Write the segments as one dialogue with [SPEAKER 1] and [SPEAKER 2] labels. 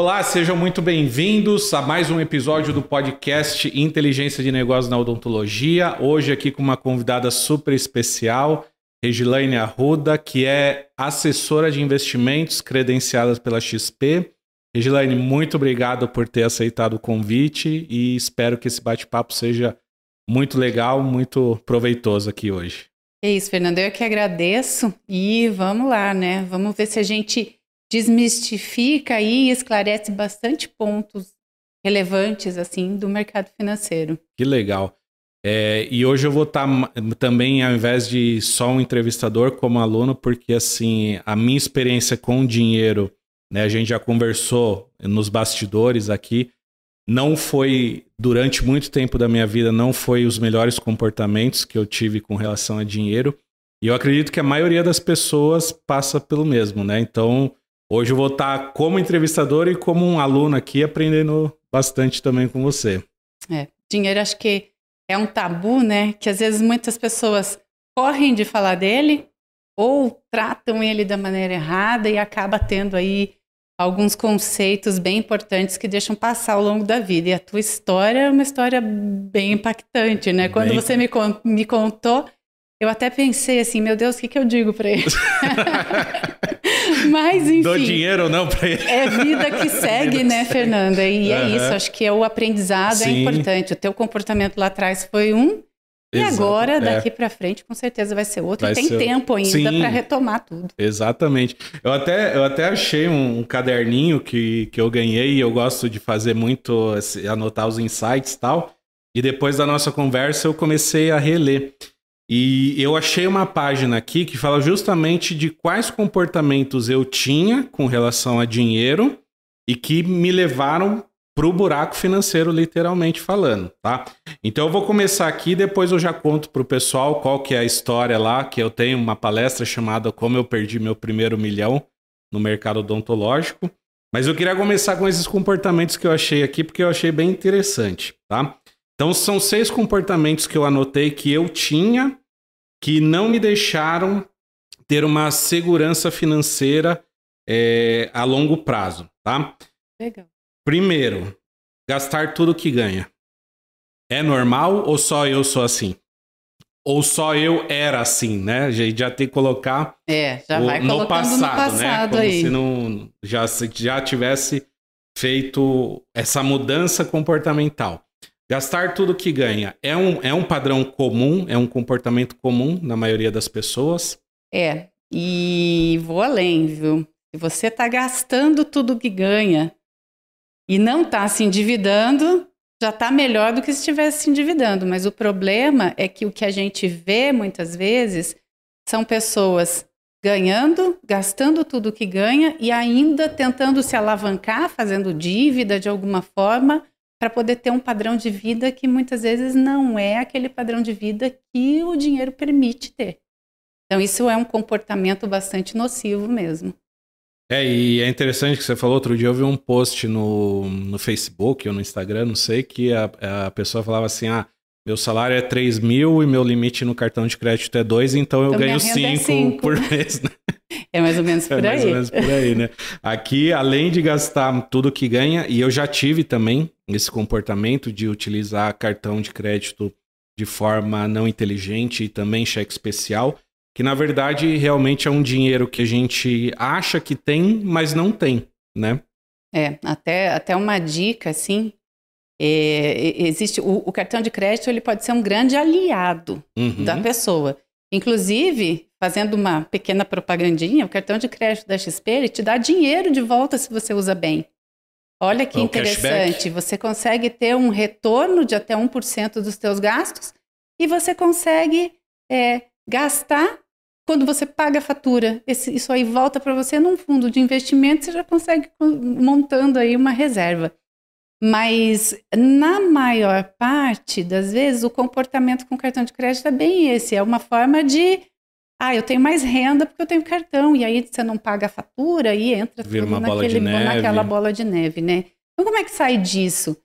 [SPEAKER 1] Olá, sejam muito bem-vindos a mais um episódio do podcast Inteligência de Negócios na Odontologia. Hoje aqui com uma convidada super especial, Regilaine Arruda, que é assessora de investimentos credenciada pela XP. Regilaine, muito obrigado por ter aceitado o convite e espero que esse bate-papo seja muito legal, muito proveitoso aqui hoje.
[SPEAKER 2] É isso, Fernando. Eu que agradeço e vamos lá, né? Vamos ver se a gente desmistifica e esclarece bastante pontos relevantes assim do mercado financeiro.
[SPEAKER 1] Que legal. É, e hoje eu vou estar tá também, ao invés de só um entrevistador, como aluno, porque assim, a minha experiência com dinheiro, né, a gente já conversou nos bastidores aqui, não foi, durante muito tempo da minha vida, não foi os melhores comportamentos que eu tive com relação a dinheiro. E eu acredito que a maioria das pessoas passa pelo mesmo, né? Então, Hoje eu vou estar como entrevistador e como um aluno aqui aprendendo bastante também com você.
[SPEAKER 2] É, dinheiro acho que é um tabu, né? Que às vezes muitas pessoas correm de falar dele ou tratam ele da maneira errada e acaba tendo aí alguns conceitos bem importantes que deixam passar ao longo da vida. E a tua história é uma história bem impactante, né? Quando bem... você me, me contou, eu até pensei assim, meu Deus, o que, que eu digo para ele? Mas, enfim.
[SPEAKER 1] Dou dinheiro ou não para ele.
[SPEAKER 2] É vida que segue, né, Fernanda? E é isso, acho que é o aprendizado é Sim. é importante. O teu comportamento lá atrás foi um, e Exato, agora, é. daqui é. para frente, com certeza vai ser outro. Vai e tem ser... tempo ainda para retomar tudo.
[SPEAKER 1] Exatamente. Eu até, eu até achei um, um, caderninho que, que eu ganhei e eu gosto de fazer muito, anotar os insights e tal. E depois da nossa conversa eu comecei a reler. E eu achei uma página aqui que fala justamente de quais comportamentos eu tinha com relação a dinheiro e que me levaram para o buraco financeiro, literalmente falando, tá? Então eu vou começar aqui, depois eu já conto para o pessoal qual que é a história lá, que eu tenho uma palestra chamada Como Eu Perdi Meu Primeiro Milhão no Mercado Odontológico. Mas eu queria começar com esses comportamentos que eu achei aqui, porque eu achei bem interessante, tá? Então, são seis comportamentos que eu anotei que eu tinha que não me deixaram ter uma segurança financeira é, a longo prazo, tá? Legal. Primeiro, gastar tudo que ganha. É normal ou só eu sou assim? Ou só eu era assim, né? A gente já tem que colocar
[SPEAKER 2] é, já o, vai no, passado, no passado,
[SPEAKER 1] né? Como
[SPEAKER 2] aí.
[SPEAKER 1] se não já, já tivesse feito essa mudança comportamental. Gastar tudo que ganha é um, é um padrão comum, é um comportamento comum na maioria das pessoas?
[SPEAKER 2] É, e vou além, viu? Se você está gastando tudo que ganha e não está se endividando, já está melhor do que se estivesse se endividando. Mas o problema é que o que a gente vê muitas vezes são pessoas ganhando, gastando tudo que ganha e ainda tentando se alavancar, fazendo dívida de alguma forma para poder ter um padrão de vida que muitas vezes não é aquele padrão de vida que o dinheiro permite ter. Então, isso é um comportamento bastante nocivo mesmo.
[SPEAKER 1] É, e é interessante que você falou, outro dia eu vi um post no, no Facebook ou no Instagram, não sei, que a, a pessoa falava assim, ah, meu salário é 3 mil e meu limite no cartão de crédito é 2, então eu então ganho 5 é por mês, né?
[SPEAKER 2] É mais ou menos por
[SPEAKER 1] é
[SPEAKER 2] aí.
[SPEAKER 1] mais ou menos por aí, né? Aqui, além de gastar tudo que ganha, e eu já tive também esse comportamento de utilizar cartão de crédito de forma não inteligente e também cheque especial, que na verdade realmente é um dinheiro que a gente acha que tem, mas não tem, né?
[SPEAKER 2] É, até, até uma dica, assim, é, existe o, o, cartão de crédito ele pode ser um grande aliado uhum. da pessoa. Inclusive, fazendo uma pequena propagandinha, o cartão de crédito da XP te dá dinheiro de volta se você usa bem. Olha que é interessante, cashback. você consegue ter um retorno de até 1% dos seus gastos e você consegue é, gastar quando você paga a fatura. Esse, isso aí volta para você num fundo de investimento, você já consegue montando aí uma reserva. Mas na maior parte das vezes o comportamento com cartão de crédito é bem esse, é uma forma de ah, eu tenho mais renda porque eu tenho cartão, e aí você não paga a fatura e entra
[SPEAKER 1] Vira tudo naquele,
[SPEAKER 2] naquela bola de neve, né? Então como é que sai disso?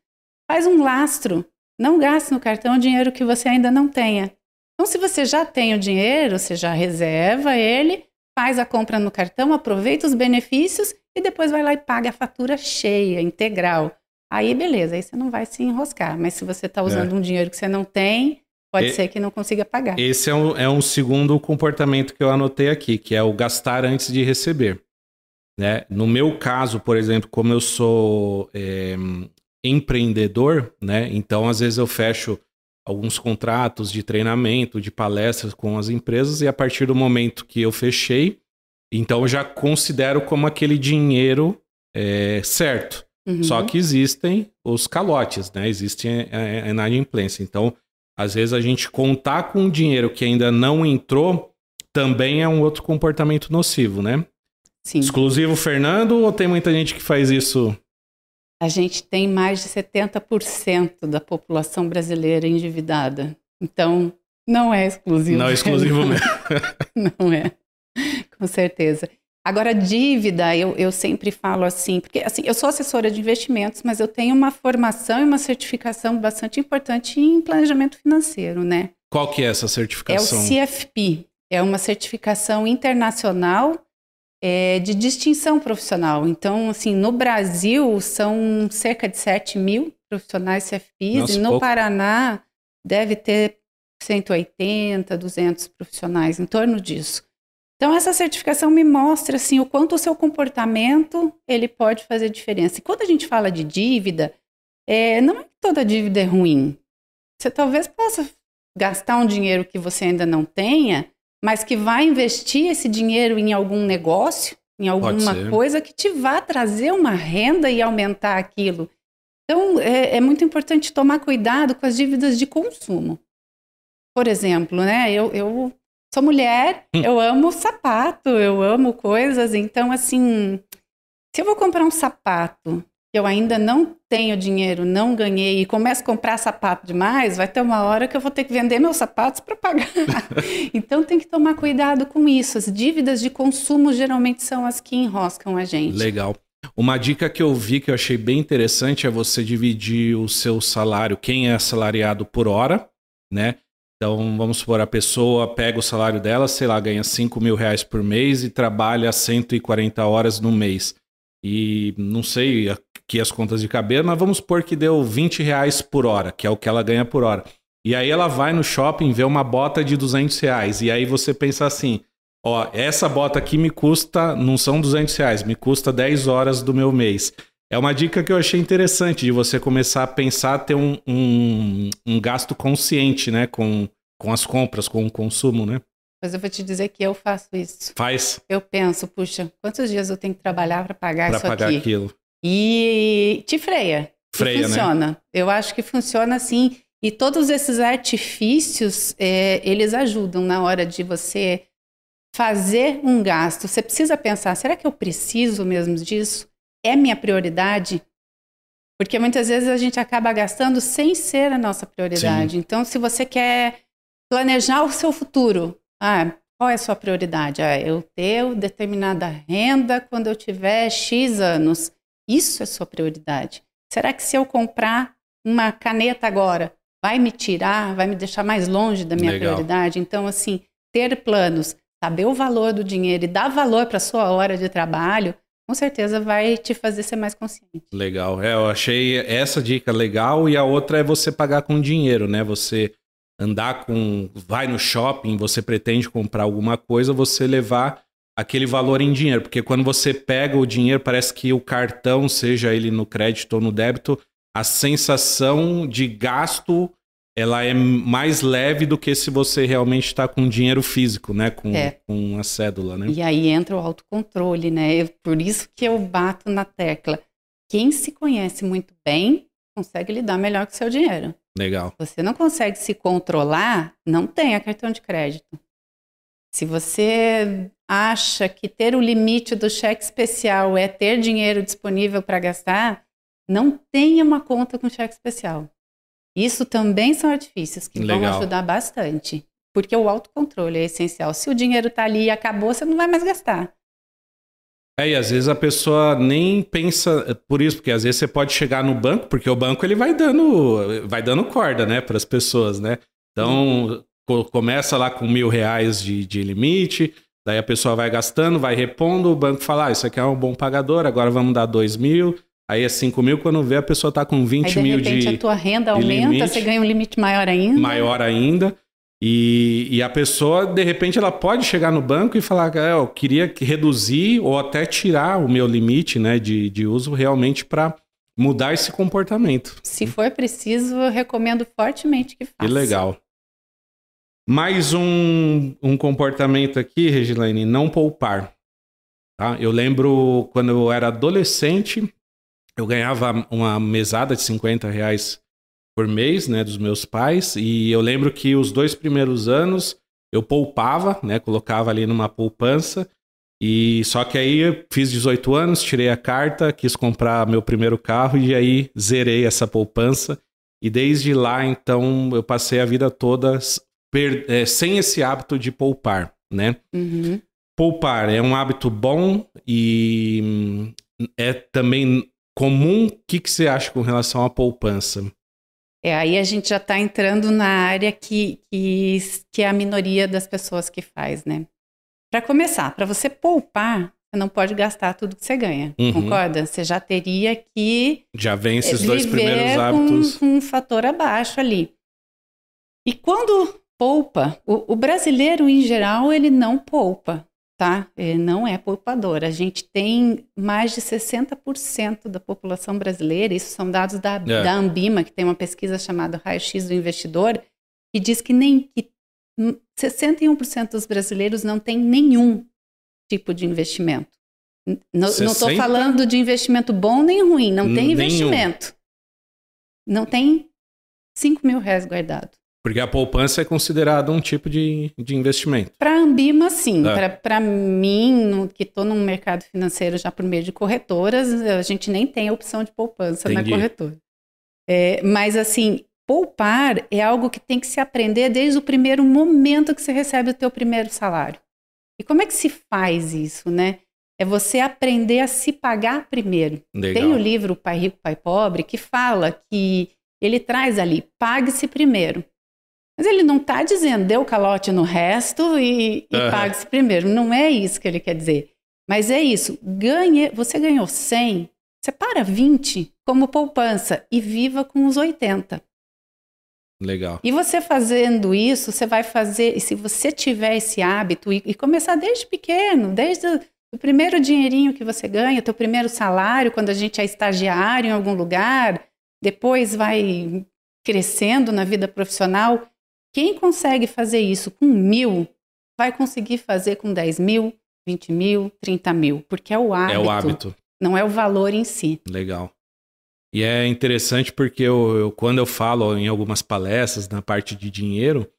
[SPEAKER 2] Faz um lastro, não gaste no cartão o dinheiro que você ainda não tenha. Então se você já tem o dinheiro, você já reserva ele, faz a compra no cartão, aproveita os benefícios e depois vai lá e paga a fatura cheia, integral. Aí beleza, aí você não vai se enroscar. Mas se você está usando é. um dinheiro que você não tem, pode e, ser que não consiga pagar.
[SPEAKER 1] Esse é um, é um segundo comportamento que eu anotei aqui, que é o gastar antes de receber. Né? No meu caso, por exemplo, como eu sou é, empreendedor, né? então às vezes eu fecho alguns contratos de treinamento, de palestras com as empresas, e a partir do momento que eu fechei, então eu já considero como aquele dinheiro é, certo. Uhum. Só que existem os calotes, né? Existe a, inadimplência. Então, às vezes a gente contar com dinheiro que ainda não entrou também é um outro comportamento nocivo, né? Sim. Exclusivo Fernando ou tem muita gente que faz isso?
[SPEAKER 2] A gente tem mais de 70% da população brasileira endividada. Então, não é exclusivo.
[SPEAKER 1] Não é exclusivo mesmo.
[SPEAKER 2] não é, com certeza. Agora, dívida, eu, eu sempre falo assim, porque assim, eu sou assessora de investimentos, mas eu tenho uma formação e uma certificação bastante importante em planejamento financeiro, né?
[SPEAKER 1] Qual que é essa certificação?
[SPEAKER 2] É o CFP, é uma certificação internacional é, de distinção profissional. Então, assim, no Brasil são cerca de 7 mil profissionais CFPs Nossa, e no pouco. Paraná deve ter 180, 200 profissionais, em torno disso. Então essa certificação me mostra assim o quanto o seu comportamento ele pode fazer diferença. E quando a gente fala de dívida, é, não é que toda dívida é ruim. Você talvez possa gastar um dinheiro que você ainda não tenha, mas que vai investir esse dinheiro em algum negócio, em alguma coisa que te vá trazer uma renda e aumentar aquilo. Então é, é muito importante tomar cuidado com as dívidas de consumo. Por exemplo, né? Eu, eu sou mulher, hum. eu amo sapato, eu amo coisas, então assim, se eu vou comprar um sapato que eu ainda não tenho dinheiro, não ganhei e começo a comprar sapato demais, vai ter uma hora que eu vou ter que vender meus sapatos para pagar. então tem que tomar cuidado com isso. As dívidas de consumo geralmente são as que enroscam a gente.
[SPEAKER 1] Legal. Uma dica que eu vi que eu achei bem interessante é você dividir o seu salário, quem é assalariado por hora, né? Então, vamos supor, a pessoa pega o salário dela, sei lá, ganha 5 mil reais por mês e trabalha 140 horas no mês. E não sei aqui as contas de cabeça, mas vamos supor que deu 20 reais por hora, que é o que ela ganha por hora. E aí ela vai no shopping ver uma bota de 200 reais. E aí você pensa assim, ó, essa bota aqui me custa, não são 200 reais, me custa 10 horas do meu mês. É uma dica que eu achei interessante de você começar a pensar ter um, um, um gasto consciente, né? Com, com as compras, com o consumo, né?
[SPEAKER 2] Mas eu vou te dizer que eu faço isso.
[SPEAKER 1] Faz?
[SPEAKER 2] Eu penso, puxa, quantos dias eu tenho que trabalhar para pagar pra isso
[SPEAKER 1] pagar
[SPEAKER 2] aqui?
[SPEAKER 1] aquilo.
[SPEAKER 2] E te freia.
[SPEAKER 1] Freia,
[SPEAKER 2] e né? funciona.
[SPEAKER 1] Né?
[SPEAKER 2] Eu acho que funciona assim. E todos esses artifícios, é, eles ajudam na hora de você fazer um gasto. Você precisa pensar, será que eu preciso mesmo disso? É minha prioridade? Porque muitas vezes a gente acaba gastando sem ser a nossa prioridade. Sim. Então, se você quer planejar o seu futuro, ah, qual é a sua prioridade? Ah, eu ter determinada renda quando eu tiver X anos. Isso é sua prioridade. Será que se eu comprar uma caneta agora, vai me tirar, vai me deixar mais longe da minha Legal. prioridade? Então, assim, ter planos, saber o valor do dinheiro e dar valor para a sua hora de trabalho com certeza vai te fazer ser mais consciente.
[SPEAKER 1] Legal. É, eu achei essa dica legal e a outra é você pagar com dinheiro, né? Você andar com. Vai no shopping, você pretende comprar alguma coisa, você levar aquele valor em dinheiro. Porque quando você pega o dinheiro, parece que o cartão, seja ele no crédito ou no débito, a sensação de gasto ela é mais leve do que se você realmente está com dinheiro físico, né? Com, é. com a cédula, né?
[SPEAKER 2] E aí entra o autocontrole, né? Eu, por isso que eu bato na tecla. Quem se conhece muito bem consegue lidar melhor com o seu dinheiro.
[SPEAKER 1] Legal.
[SPEAKER 2] Você não consegue se controlar, não tenha cartão de crédito. Se você acha que ter o limite do cheque especial é ter dinheiro disponível para gastar, não tenha uma conta com cheque especial. Isso também são artifícios que Legal. vão ajudar bastante. Porque o autocontrole é essencial. Se o dinheiro está ali e acabou, você não vai mais gastar.
[SPEAKER 1] É, e às vezes a pessoa nem pensa por isso, porque às vezes você pode chegar no banco, porque o banco ele vai dando, vai dando corda, né, para as pessoas, né? Então, co começa lá com mil reais de, de limite, Daí a pessoa vai gastando, vai repondo, o banco fala, ah, isso aqui é um bom pagador, agora vamos dar 2 mil, aí é 5 mil, quando vê a pessoa está com 20
[SPEAKER 2] aí, de
[SPEAKER 1] mil
[SPEAKER 2] repente,
[SPEAKER 1] de
[SPEAKER 2] a tua renda aumenta, limite, você ganha um limite maior ainda.
[SPEAKER 1] Maior ainda. E, e, a pessoa, de repente, ela pode chegar no banco e falar, é, eu queria reduzir ou até tirar o meu limite né, de, de uso realmente para mudar esse comportamento.
[SPEAKER 2] Se for preciso, eu recomendo fortemente que faça.
[SPEAKER 1] Que legal. Mais um, um comportamento aqui, Regilane, não poupar. Tá? Eu lembro quando eu era adolescente, eu ganhava uma mesada de 50 reais por mês, né, dos meus pais, e eu lembro que os dois primeiros anos eu poupava, né, colocava ali numa poupança, e só que aí eu fiz 18 anos, tirei a carta, quis comprar meu primeiro carro e aí zerei essa poupança. E desde lá, então, eu passei a vida toda per, é, sem esse hábito de poupar, né?
[SPEAKER 2] Uhum.
[SPEAKER 1] Poupar é um hábito bom e é também comum. O que, que você acha com relação à poupança?
[SPEAKER 2] É, aí a gente já está entrando na área que, que, que é a minoria das pessoas que faz, né? Para começar, para você poupar, você não pode gastar tudo que você ganha, uhum. concorda? Você já teria que
[SPEAKER 1] já vem esses dois primeiros hábitos
[SPEAKER 2] com, com um fator abaixo ali. E quando poupa, o, o, brasileiro em geral ele não poupa, tá? Ele não é poupador. A gente tem mais de 60% da população brasileira, isso são dados da, é. da Ambima, que tem uma pesquisa chamada Raio-X do Investidor, que diz que nem que 61% dos brasileiros não tem nenhum tipo de investimento. Não estou falando de investimento bom nem ruim, não tem investimento. Não tem 5 mil reais guardado.
[SPEAKER 1] Porque a poupança é considerada um tipo de, de investimento.
[SPEAKER 2] Para a Ambima, sim. É. Para mim, no, que estou no mercado financeiro já por meio de corretoras, a gente nem tem a opção de poupança Entendi. na corretora. É, mas, assim, poupar é algo que tem que se aprender desde o primeiro momento que você recebe o teu primeiro salário. E como é que se faz isso, né? É você aprender a se pagar primeiro. Legal. Tem o livro Pai Rico, Pai Pobre que fala que ele traz ali, pague-se primeiro. Mas ele não está dizendo, dê o calote no resto e, e uhum. pague-se primeiro. Não é isso que ele quer dizer. Mas é isso. Ganhe, você ganhou 100, separa 20 como poupança e viva com os 80.
[SPEAKER 1] Legal.
[SPEAKER 2] E você fazendo isso, você vai fazer, e se você tiver esse hábito e, e começar desde pequeno, desde o primeiro dinheirinho que você ganha, teu primeiro salário, quando a gente é estagiário em algum lugar, depois vai crescendo na vida profissional, quem consegue fazer isso com mil, vai conseguir fazer com 10 mil, 20 mil, 30 mil, porque é o hábito. É o hábito. Não é o valor em si.
[SPEAKER 1] Legal. E é interessante porque eu, eu quando eu falo em algumas palestras na parte de dinheiro,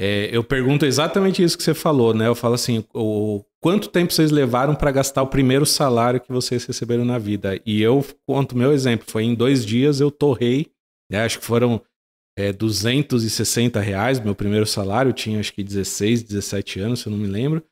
[SPEAKER 1] é, eu pergunto exatamente isso que você falou, né? Eu falo assim, o, quanto tempo vocês levaram para gastar o primeiro salário que vocês receberam na vida? E eu conto meu exemplo, foi em dois dias eu torrei, né? acho que foram é, 260 reais, meu primeiro salário, tinha acho que 16, 17 anos, se eu não me lembro,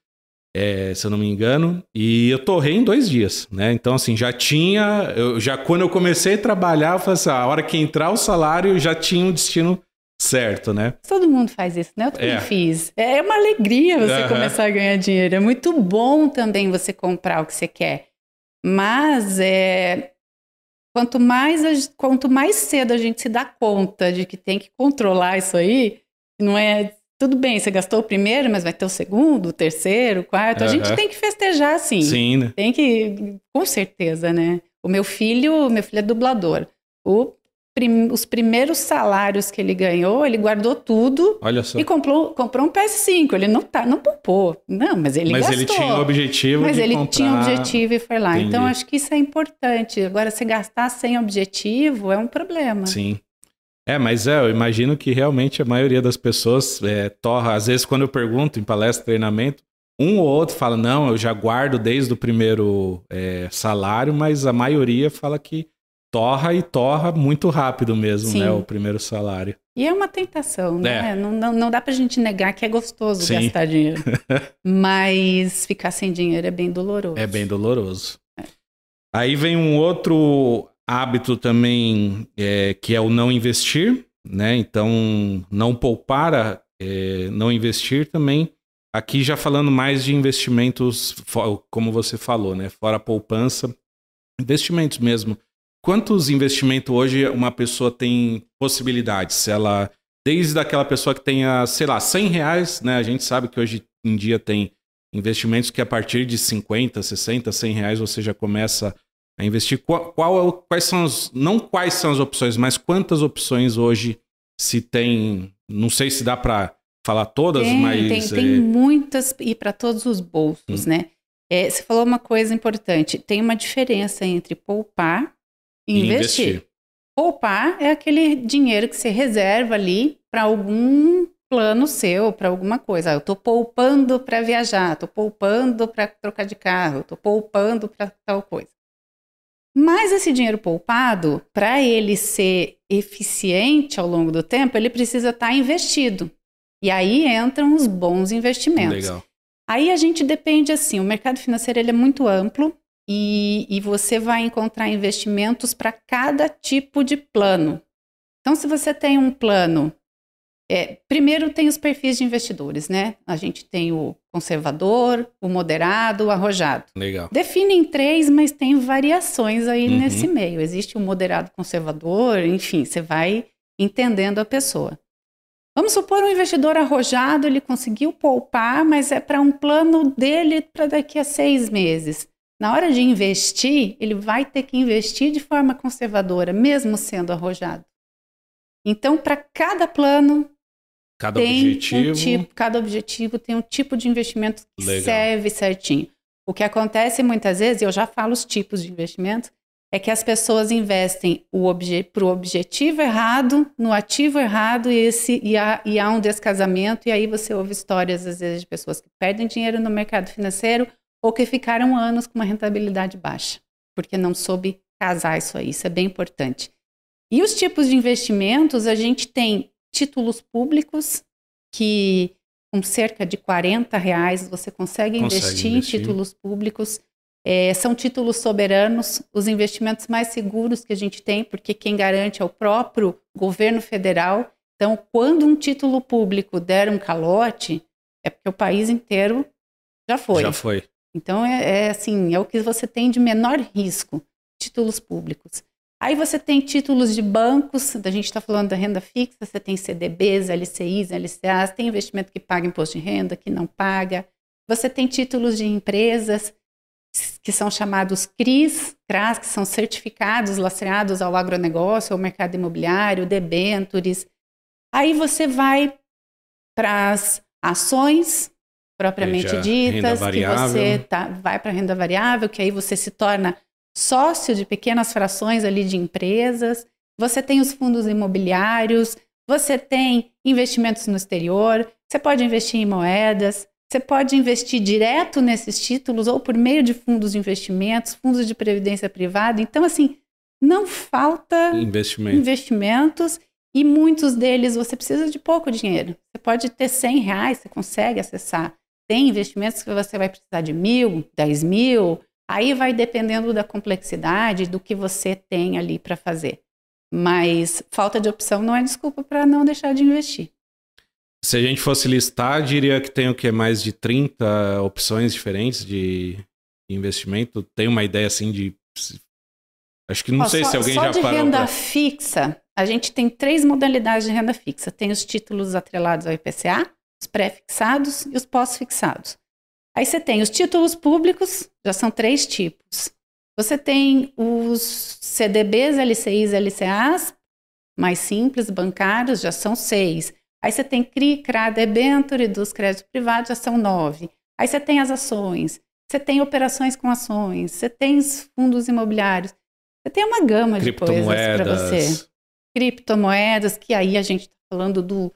[SPEAKER 1] é, se eu não me engano, e eu torrei em dois dias, né? Então, assim, já tinha, eu, já quando eu comecei a trabalhar, eu falei assim, ah, a hora que entrar o salário, já tinha um destino certo, né?
[SPEAKER 2] Todo mundo faz isso, né? Eu também é. fiz. É uma alegria você uhum. começar a ganhar dinheiro, é muito bom também você comprar o que você quer, mas é, Quanto mais, quanto mais cedo a gente se dá conta de que tem que controlar isso aí, não é tudo bem, você gastou o primeiro, mas vai ter o segundo, o terceiro, o quarto. Uhum. A gente tem que festejar, sim.
[SPEAKER 1] Sim, né?
[SPEAKER 2] Tem que, com certeza, né? O meu filho, meu filho é dublador. O prim, os primeiros salários que ele ganhou, ele guardou tudo e comprou, comprou um PS5. Ele não tá, não poupou. Não, mas ele
[SPEAKER 1] mas
[SPEAKER 2] gastou.
[SPEAKER 1] Mas ele tinha o objetivo
[SPEAKER 2] Mas ele
[SPEAKER 1] comprar...
[SPEAKER 2] tinha o objetivo e foi lá. Entendi. Então, acho que isso é importante. Agora, se gastar sem objetivo é um problema.
[SPEAKER 1] Sim. É, mas é, eu imagino que realmente a maioria das pessoas é, torra. Às vezes, quando eu pergunto em palestra, treinamento, um ou outro fala, não, eu já guardo desde o primeiro é, salário, mas a maioria fala que torra e torra muito rápido mesmo, né, Sim. né? O primeiro salário.
[SPEAKER 2] E é uma tentação, né? É. Não, não, não dá pra gente negar que é gostoso Sim. gastar dinheiro. Mas ficar sem dinheiro é bem doloroso.
[SPEAKER 1] É bem doloroso. É. Aí vem um outro hábito também, é, que é o não investir, né? Então, não poupar, é, não investir também aqui já falando mais de investimentos, como você falou, né? Fora a poupança, investimentos mesmo. Quantos investimentos hoje uma pessoa tem possibilidades? Se ela, desde aquela pessoa que tenha, sei lá, 100 reais, né? A gente sabe que hoje em dia tem investimentos que a partir de 50, 60, 100 reais você já começa a investir. Qual, qual, quais são as, não quais são as opções, mas quantas opções hoje se tem? Não sei se dá para falar todas,
[SPEAKER 2] tem,
[SPEAKER 1] mas
[SPEAKER 2] tem, tem é... muitas e para todos os bolsos, hum. né? É, você falou uma coisa importante. Tem uma diferença entre poupar investir. investir. Poupar é aquele dinheiro que você reserva ali para algum plano seu, para alguma coisa. Ah, eu estou poupando para viajar, estou poupando para trocar de carro, estou poupando para tal coisa. Mas esse dinheiro poupado, para ele ser eficiente ao longo do tempo, ele precisa estar tá investido. E aí entram os bons investimentos. Legal. Aí a gente depende assim, o mercado financeiro ele é muito amplo e, e você vai encontrar investimentos para cada tipo de plano. Então, se você tem um plano é, primeiro tem os perfis de investidores, né? A gente tem o conservador, o moderado, o arrojado.
[SPEAKER 1] Legal.
[SPEAKER 2] Definem três, mas tem variações aí uhum. nesse meio. Existe o moderado conservador, enfim, você vai entendendo a pessoa. Vamos supor um investidor arrojado, ele conseguiu poupar, mas é para um plano dele para daqui a seis meses. Na hora de investir, ele vai ter que investir de forma conservadora, mesmo sendo arrojado. Então, para cada plano,
[SPEAKER 1] Cada tem objetivo.
[SPEAKER 2] Um tipo, cada objetivo tem um tipo de investimento que Legal. serve certinho. O que acontece muitas vezes, e eu já falo os tipos de investimentos, é que as pessoas investem obje, para o objetivo errado, no ativo errado, e, esse, e, há, e há um descasamento, e aí você ouve histórias, às vezes, de pessoas que perdem dinheiro no mercado financeiro ou que ficaram anos com uma rentabilidade baixa, porque não soube casar isso aí. Isso é bem importante. E os tipos de investimentos, a gente tem títulos públicos que com cerca de 40 reais você consegue, consegue investir, investir, em títulos públicos. É, são títulos soberanos, os investimentos mais seguros que a gente tem, porque quem garante é o próprio governo federal. Então, quando um título público der um calote, é porque o país inteiro já foi.
[SPEAKER 1] Já foi.
[SPEAKER 2] Então, é, é assim, é o que você tem de menor risco, títulos públicos. Aí você tem títulos de bancos, a gente está falando da renda fixa, você tem CDBs, LCIs, LCAs, tem investimento que paga imposto de renda, que não paga. Você tem títulos de empresas que são chamados CRIs, CRAS, que são certificados lastreados ao agronegócio, ao mercado imobiliário, debentures. Aí você vai para as ações propriamente ditas, que você tá, vai para a renda variável, que aí você se torna sócio de pequenas frações ali de empresas, você tem os fundos imobiliários, você tem investimentos no exterior, você pode investir em moedas, você pode investir direto nesses títulos ou por meio de fundos de investimentos, fundos de previdência privada. Então, assim, não falta
[SPEAKER 1] Investimento.
[SPEAKER 2] investimentos e muitos deles você precisa de pouco dinheiro. Você pode ter 100 reais, você consegue acessar. Tem investimentos que você vai precisar de mil, 10 mil, Aí vai dependendo da complexidade do que você tem ali para fazer. Mas falta de opção não é desculpa para não deixar de investir.
[SPEAKER 1] Se a gente fosse listar, diria que tem o que mais de 30 opções diferentes de investimento. Tem uma ideia assim de Acho que não Ó, sei só, se alguém já
[SPEAKER 2] parou.
[SPEAKER 1] Só
[SPEAKER 2] de renda pra... fixa, a gente tem três modalidades de renda fixa. Tem os títulos atrelados ao IPCA, os pré-fixados e os pós-fixados. Aí você tem os títulos públicos, já são três tipos. Você tem os CDBs, LCIs, LCAs, mais simples, bancários, já são seis. Aí você tem CRI, CRA, debenture dos créditos privados, já são nove. Aí você tem as ações, você tem operações com ações, você tem os fundos imobiliários. Você tem uma gama de coisas para você. Criptomoedas, que aí a gente está falando do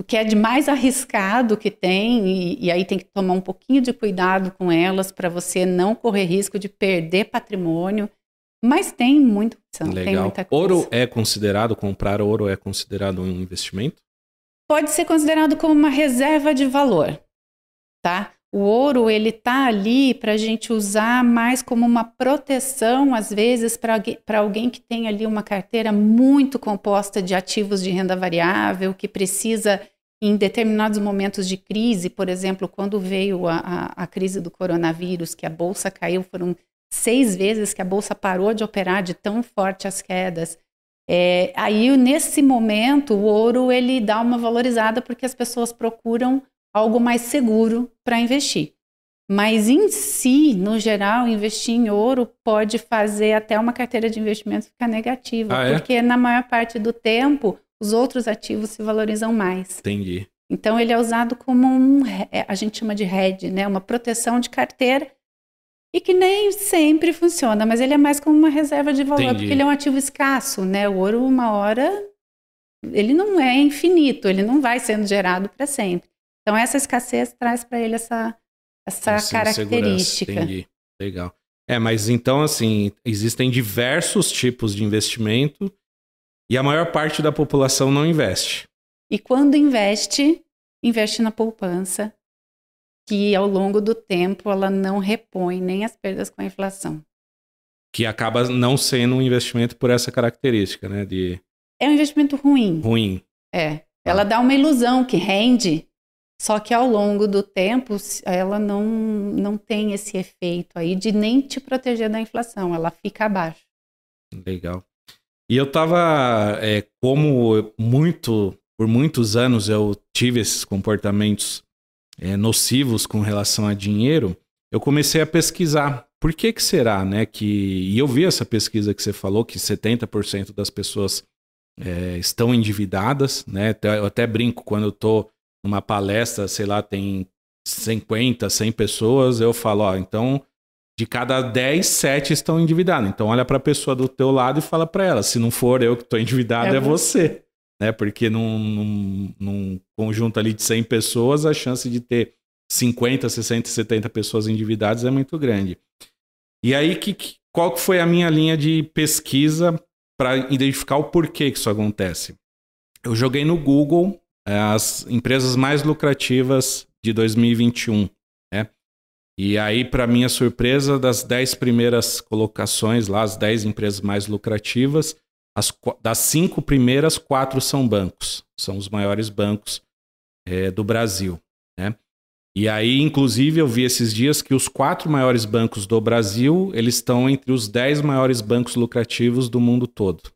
[SPEAKER 2] o que é de mais arriscado que tem, e, e aí tem que tomar um pouquinho de cuidado com elas para você não correr risco de perder patrimônio. Mas tem muita opção, Legal. tem muita coisa.
[SPEAKER 1] Ouro é considerado, comprar ouro é considerado um investimento?
[SPEAKER 2] Pode ser considerado como uma reserva de valor, tá? O ouro, ele tá ali para a gente usar mais como uma proteção, às vezes, para alguém que tem ali uma carteira muito composta de ativos de renda variável, que precisa em determinados momentos de crise, por exemplo, quando veio a, a, a, crise do coronavírus, que a bolsa caiu, foram seis vezes que a bolsa parou de operar de tão forte as quedas. É, aí, nesse momento, o ouro ele dá uma valorizada porque as pessoas procuram algo mais seguro para investir. Mas em si, no geral, investir em ouro pode fazer até uma carteira de investimento ficar negativa, ah, é? porque na maior parte do tempo os outros ativos se valorizam mais.
[SPEAKER 1] Entendi.
[SPEAKER 2] Então ele é usado como um, é, a gente chama de hedge, né, uma proteção de carteira e que nem sempre funciona, mas ele é mais como uma reserva de valor, Entendi. porque ele é um ativo escasso, né? O ouro uma hora ele não é infinito, ele não vai sendo gerado para sempre. Então essa escassez traz para ele essa essa Sim, característica.
[SPEAKER 1] Entendi. Legal. É, mas então, assim, existem diversos tipos de investimento e a maior parte da população não investe.
[SPEAKER 2] E quando investe, investe na poupança, que ao longo do tempo ela não repõe nem as perdas com a inflação.
[SPEAKER 1] Que acaba não sendo um investimento por essa característica, né? De...
[SPEAKER 2] É um investimento ruim.
[SPEAKER 1] Ruim.
[SPEAKER 2] É. Ela ah. dá uma ilusão que rende, só que ao longo do tempo, ela não, não tem esse efeito aí de nem te proteger da inflação, ela fica abaixo.
[SPEAKER 1] Legal. E eu tava, é, como muito, por muitos anos eu tive esses comportamentos é, nocivos com relação a dinheiro, eu comecei a pesquisar. Por que que será, né? Que, e eu vi essa pesquisa que você falou, que 70% das pessoas é, estão endividadas, né? Eu até brinco quando eu tô numa palestra, sei lá, tem 50, 100 pessoas, eu falo, ó, então de cada 10, 7 estão endividados. Então olha para a pessoa do teu lado e fala para ela, se não for eu que estou endividado, é, é você. Né? Porque num, num, num, conjunto ali de 100 pessoas, a chance de ter 50, 60, 70 pessoas endividadas é muito grande. E aí, que, qual que foi a minha linha de pesquisa para identificar o porquê que isso acontece? Eu joguei no Google as empresas mais lucrativas de 2021. Né? E aí, para minha surpresa, das 10 primeiras colocações lá, as 10 empresas mais lucrativas, as, das cinco primeiras, quatro são bancos. São os maiores bancos é, do Brasil. Né? E aí, inclusive, eu vi esses dias que os quatro maiores bancos do Brasil, eles estão entre os 10 maiores bancos lucrativos do mundo todo.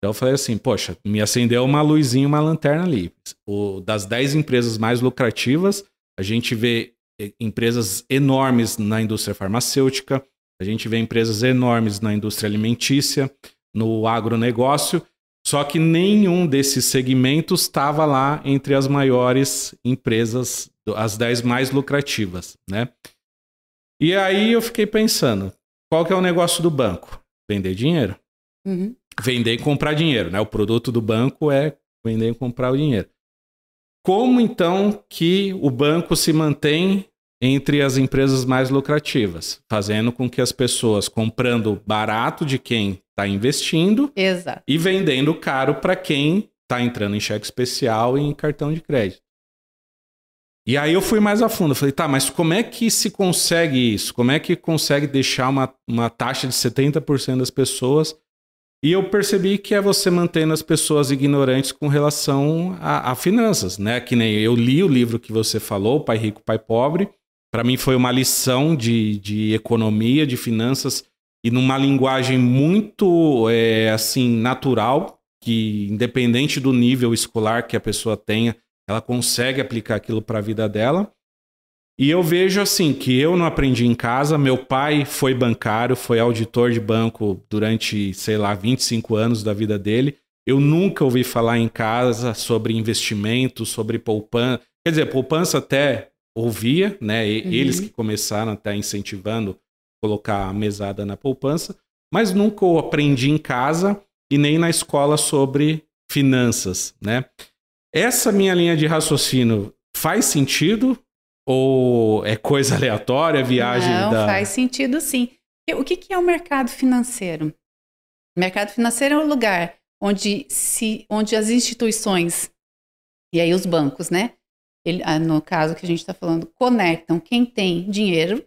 [SPEAKER 1] Então eu falei assim, poxa, me acendeu uma luzinha, uma lanterna ali. O, das 10 empresas mais lucrativas, a gente vê eh, empresas enormes na indústria farmacêutica, a gente vê empresas enormes na indústria alimentícia, no agronegócio, só que nenhum desses segmentos estava lá entre as maiores empresas, as 10 mais lucrativas, né? E aí eu fiquei pensando, qual que é o negócio do banco? Vender dinheiro. Uhum vender e comprar dinheiro, né? O produto do banco é vender e comprar o dinheiro. Como então que o banco se mantém entre as empresas mais lucrativas, fazendo com que as pessoas comprando barato de quem está investindo
[SPEAKER 2] Exato.
[SPEAKER 1] e vendendo caro para quem está entrando em cheque especial e em cartão de crédito. E aí eu fui mais a fundo, falei, tá, mas como é que se consegue isso? Como é que consegue deixar uma, uma taxa de 70% das pessoas e eu percebi que é você mantendo as pessoas ignorantes com relação a, a, finanças, né? Que nem eu li o livro que você falou, Pai Rico, Pai Pobre. Para mim foi uma lição de, de economia, de finanças, e numa linguagem muito, é, assim, natural, que independente do nível escolar que a pessoa tenha, ela consegue aplicar aquilo para a vida dela. E eu vejo assim que eu não aprendi em casa, meu pai foi bancário, foi auditor de banco durante, sei lá, 25 anos da vida dele. Eu nunca ouvi falar em casa sobre investimento, sobre poupança. Quer dizer, poupança até ouvia, né? Uhum. Eles que começaram até incentivando colocar a mesada na poupança, mas nunca eu aprendi em casa e nem na escola sobre finanças, né? Essa minha linha de raciocínio faz sentido ou é coisa aleatória, viagem
[SPEAKER 2] Não,
[SPEAKER 1] da...
[SPEAKER 2] faz sentido sim. O que, que é o mercado financeiro? O mercado financeiro é um lugar onde, se, onde as instituições, e aí os bancos, né? Ele, ah, no caso que a gente está falando, conectam quem tem dinheiro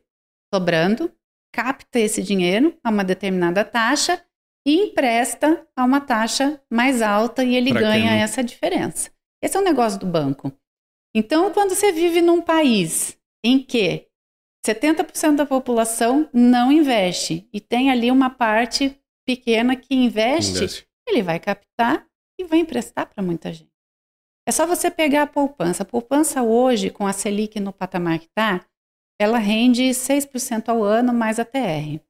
[SPEAKER 2] sobrando, capta esse dinheiro a uma determinada taxa e empresta a uma taxa mais alta e ele pra ganha essa diferença. Esse é o negócio do banco. Então, quando você vive num país em que 70% da população não investe e tem ali uma parte pequena que investe, investe. ele vai captar e vai emprestar para muita gente. É só você pegar a poupança. A poupança hoje, com a Selic no patamar que está, ela rende 6% ao ano mais a TR.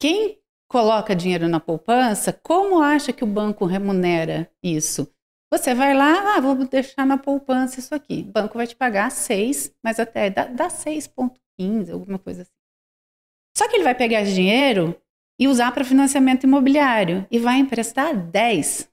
[SPEAKER 2] Quem coloca dinheiro na poupança, como acha que o banco remunera isso? Você vai lá, ah, vou deixar na poupança isso aqui. O banco vai te pagar 6, mas até dá, dá 6,15, alguma coisa assim. Só que ele vai pegar esse dinheiro e usar para financiamento imobiliário e vai emprestar 10,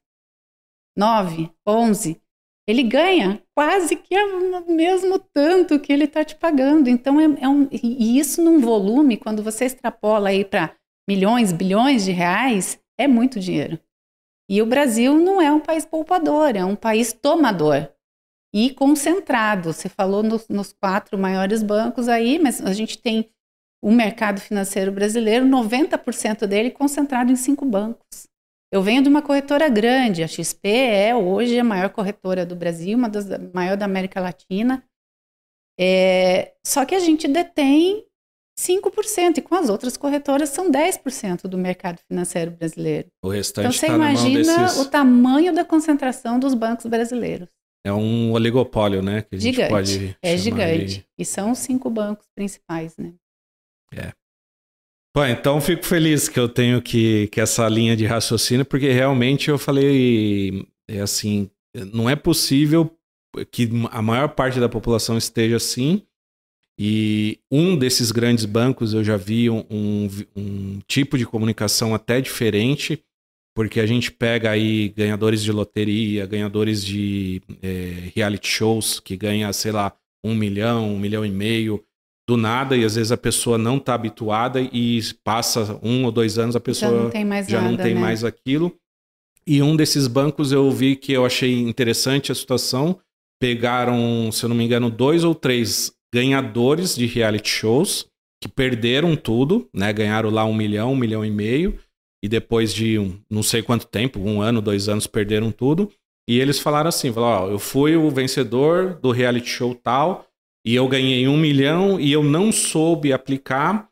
[SPEAKER 2] 9, 11. Ele ganha quase que o mesmo tanto que ele está te pagando. Então, é, é um, e isso num volume, quando você extrapola aí para milhões, bilhões de reais, é muito dinheiro. E o Brasil não é um país poupador, é um país tomador e concentrado. Você falou nos, nos quatro maiores bancos aí, mas a gente tem o mercado financeiro brasileiro, 90% dele concentrado em cinco bancos. Eu venho de uma corretora grande, a XP é hoje a maior corretora do Brasil, uma das maiores da América Latina. É, só que a gente detém 5%, e com as outras corretoras são 10% do mercado financeiro brasileiro.
[SPEAKER 1] O restante
[SPEAKER 2] então você tá imagina desses... o tamanho da concentração dos bancos brasileiros.
[SPEAKER 1] É um oligopólio, né?
[SPEAKER 2] Que a gente gigante. pode é gigante. De... E são os cinco bancos principais, né?
[SPEAKER 1] É. Bom, então fico feliz que eu tenho que, que essa linha de raciocínio, porque realmente eu falei é assim, não é possível que a maior parte da população esteja assim e um desses grandes bancos eu já vi um, um, um, tipo de comunicação até diferente, porque a gente pega aí ganhadores de loteria, ganhadores de é, reality shows que ganha, sei lá, um milhão, um milhão e meio do nada, e às vezes a pessoa não está habituada e passa um ou dois anos, a pessoa já não tem mais, já nada, não tem né? mais aquilo. E um desses bancos eu vi que eu achei interessante a situação. Pegaram, se eu não me engano, dois ou três ganhadores de reality shows que perderam tudo, né? Ganharam lá um milhão, um milhão e meio, e depois de um, não sei quanto tempo, um ano, dois anos, perderam tudo. E eles falaram assim: falaram, ó, eu fui o vencedor do reality show tal, e eu ganhei um milhão, e eu não soube aplicar,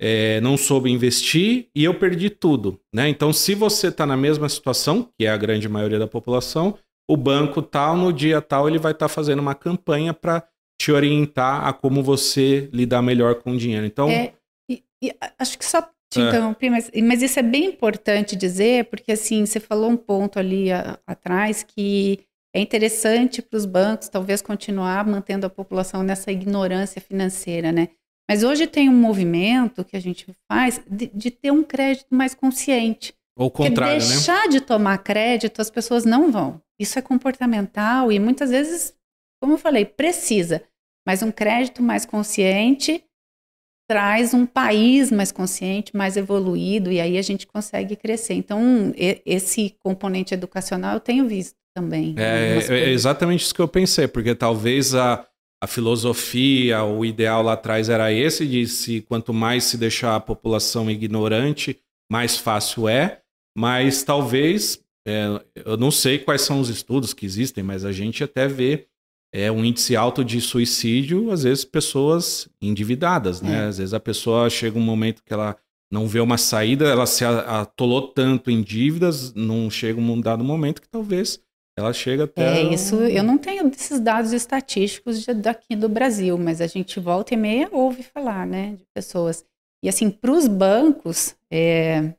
[SPEAKER 1] é, não soube investir, e eu perdi tudo. Né? Então, se você está na mesma situação, que é a grande maioria da população, o banco tal, no dia tal, ele vai estar tá fazendo uma campanha para te orientar a como você lidar melhor com o dinheiro. Então.
[SPEAKER 2] É, e, e acho que só te é. interrompi, mas, mas isso é bem importante dizer, porque assim, você falou um ponto ali a, atrás que é interessante para os bancos talvez continuar mantendo a população nessa ignorância financeira, né? Mas hoje tem um movimento que a gente faz de, de ter um crédito mais consciente.
[SPEAKER 1] Ou contrário,
[SPEAKER 2] deixar né? de tomar crédito, as pessoas não vão. Isso é comportamental e muitas vezes, como eu falei, precisa. Mas um crédito mais consciente traz um país mais consciente, mais evoluído, e aí a gente consegue crescer. Então, esse componente educacional eu tenho visto também.
[SPEAKER 1] É, é exatamente isso que eu pensei, porque talvez a, a filosofia, o ideal lá atrás era esse, de se quanto mais se deixar a população ignorante, mais fácil é, mas talvez, é, eu não sei quais são os estudos que existem, mas a gente até vê é um índice alto de suicídio, às vezes pessoas endividadas, né? É. Às vezes a pessoa chega um momento que ela não vê uma saída, ela se atolou tanto em dívidas, não chega um dado momento que talvez ela chega até.
[SPEAKER 2] É, isso eu não tenho esses dados estatísticos de, daqui do Brasil, mas a gente volta e meia ouve falar, né, de pessoas. E assim, para os bancos, é,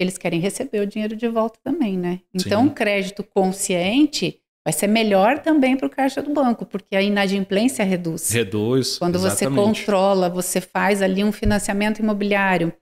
[SPEAKER 2] eles querem receber o dinheiro de volta também, né? Então, Sim. crédito consciente vai ser melhor também para o caixa do banco, porque a inadimplência reduz.
[SPEAKER 1] Reduz.
[SPEAKER 2] Quando exatamente. você controla, você faz ali um financiamento imobiliário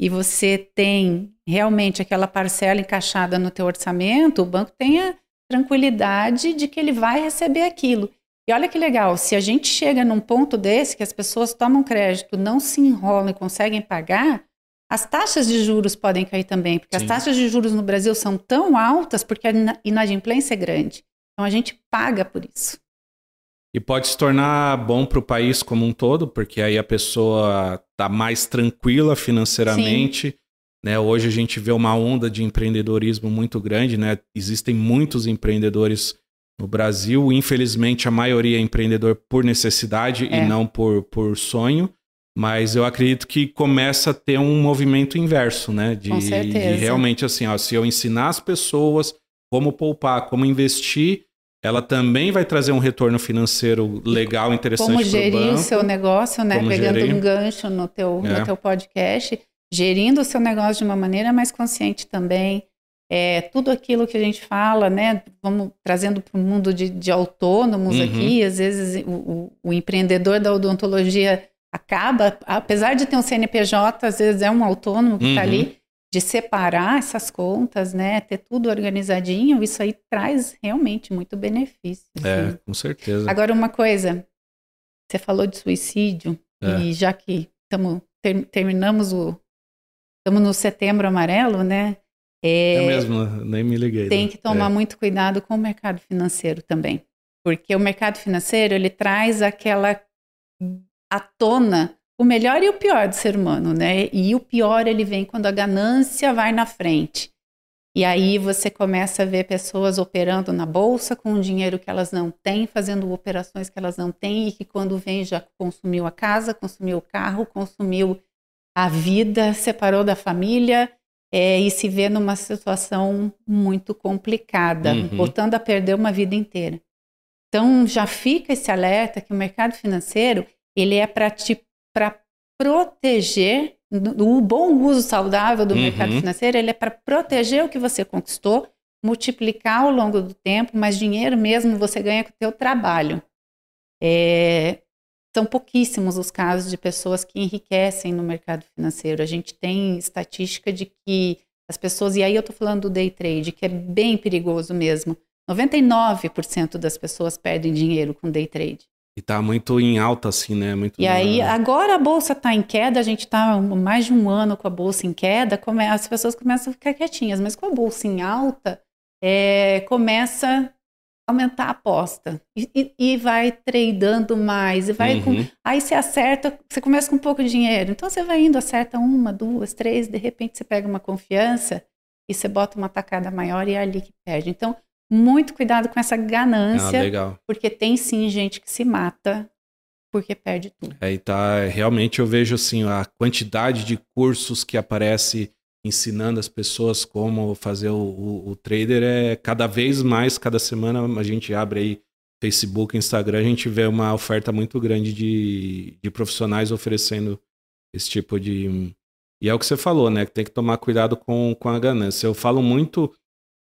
[SPEAKER 2] e você tem realmente aquela parcela encaixada no teu orçamento, o banco tem a tranquilidade de que ele vai receber aquilo. E olha que legal, se a gente chega num ponto desse que as pessoas tomam crédito, não se enrolam e conseguem pagar, as taxas de juros podem cair também, porque Sim. as taxas de juros no Brasil são tão altas porque a inadimplência é grande. Então a gente paga por isso.
[SPEAKER 1] E pode se tornar bom para o país como um todo, porque aí a pessoa está mais tranquila financeiramente. Né? Hoje a gente vê uma onda de empreendedorismo muito grande, né? Existem muitos empreendedores no Brasil. Infelizmente, a maioria é empreendedor por necessidade é. e não por, por sonho. Mas eu acredito que começa a ter um movimento inverso, né? De,
[SPEAKER 2] Com certeza.
[SPEAKER 1] de realmente assim, ó, se eu ensinar as pessoas como poupar, como investir, ela também vai trazer um retorno financeiro legal, interessante
[SPEAKER 2] Como gerir o seu negócio, né?
[SPEAKER 1] Como
[SPEAKER 2] Pegando
[SPEAKER 1] gerir.
[SPEAKER 2] um gancho no teu,
[SPEAKER 1] É.
[SPEAKER 2] no teu podcast, gerindo o seu negócio de uma maneira mais consciente também. É, tudo aquilo que a gente fala, né? Vamos trazendo para o mundo de, de autônomos
[SPEAKER 1] Uhum.
[SPEAKER 2] aqui. Às vezes o, o- o empreendedor da odontologia acaba, apesar de ter um CNPJ, às vezes é um autônomo que está
[SPEAKER 1] Uhum.
[SPEAKER 2] ali, de separar essas contas, né? Ter tudo organizadinho, isso aí traz realmente muito benefício. assim.
[SPEAKER 1] É, com certeza.
[SPEAKER 2] Agora, uma coisa, você falou de suicídio,
[SPEAKER 1] É.
[SPEAKER 2] e já que tamo, ter- terminamos o. Estamos no setembro amarelo, né? É,
[SPEAKER 1] É, mesmo, nem me liguei.
[SPEAKER 2] tem
[SPEAKER 1] né?
[SPEAKER 2] que tomar
[SPEAKER 1] É.
[SPEAKER 2] muito cuidado com o mercado financeiro também. Porque o mercado financeiro, ele traz aquela à tona o melhor e o pior do ser humano, né? E o pior ele vem quando a ganância vai na frente. E aí você começa a ver pessoas operando na bolsa com um dinheiro que elas não têm, fazendo operações que elas não têm e que quando vem já consumiu a casa, consumiu o carro, consumiu a vida, separou da família é, e se vê numa situação muito complicada,
[SPEAKER 1] Uhum.
[SPEAKER 2] botando a perder uma vida inteira. Então já fica esse alerta que o mercado financeiro ele é para te para proteger o bom uso saudável do
[SPEAKER 1] Uhum.
[SPEAKER 2] mercado financeiro, ele é para proteger o que você conquistou, multiplicar ao longo do tempo, mas dinheiro mesmo você ganha com o teu trabalho. É, são pouquíssimos os casos de pessoas que enriquecem no mercado financeiro. A gente tem estatística de que as pessoas, e aí eu estou falando do day trade, que é bem perigoso mesmo. 99% das pessoas perdem dinheiro com day trade.
[SPEAKER 1] E tá muito em alta, assim, né? Muito
[SPEAKER 2] E aí, agora a bolsa está em queda, a gente está mais de um ano com a bolsa em queda, come- as pessoas começam a ficar quietinhas, mas com a bolsa em alta, é, começa a aumentar a aposta e, e- e vai tradando mais, e vai com-
[SPEAKER 1] Uhum.
[SPEAKER 2] aí você acerta, você começa com pouco dinheiro, então você vai indo, acerta uma, duas, três, de repente você pega uma confiança e você bota uma tacada maior e é ali que perde. Então, muito cuidado com essa
[SPEAKER 1] Ah,
[SPEAKER 2] ganância,
[SPEAKER 1] legal.
[SPEAKER 2] porque tem sim gente que se mata porque perde tudo.
[SPEAKER 1] Aí tá, realmente eu vejo assim a quantidade de cursos que aparece ensinando as pessoas como fazer o, o- o trader é cada vez mais, cada semana a gente abre aí Facebook, Instagram, a gente vê uma oferta muito grande de, de profissionais oferecendo esse tipo de. E é o que você falou, né? Que tem que tomar cuidado com, com a ganância. Eu falo muito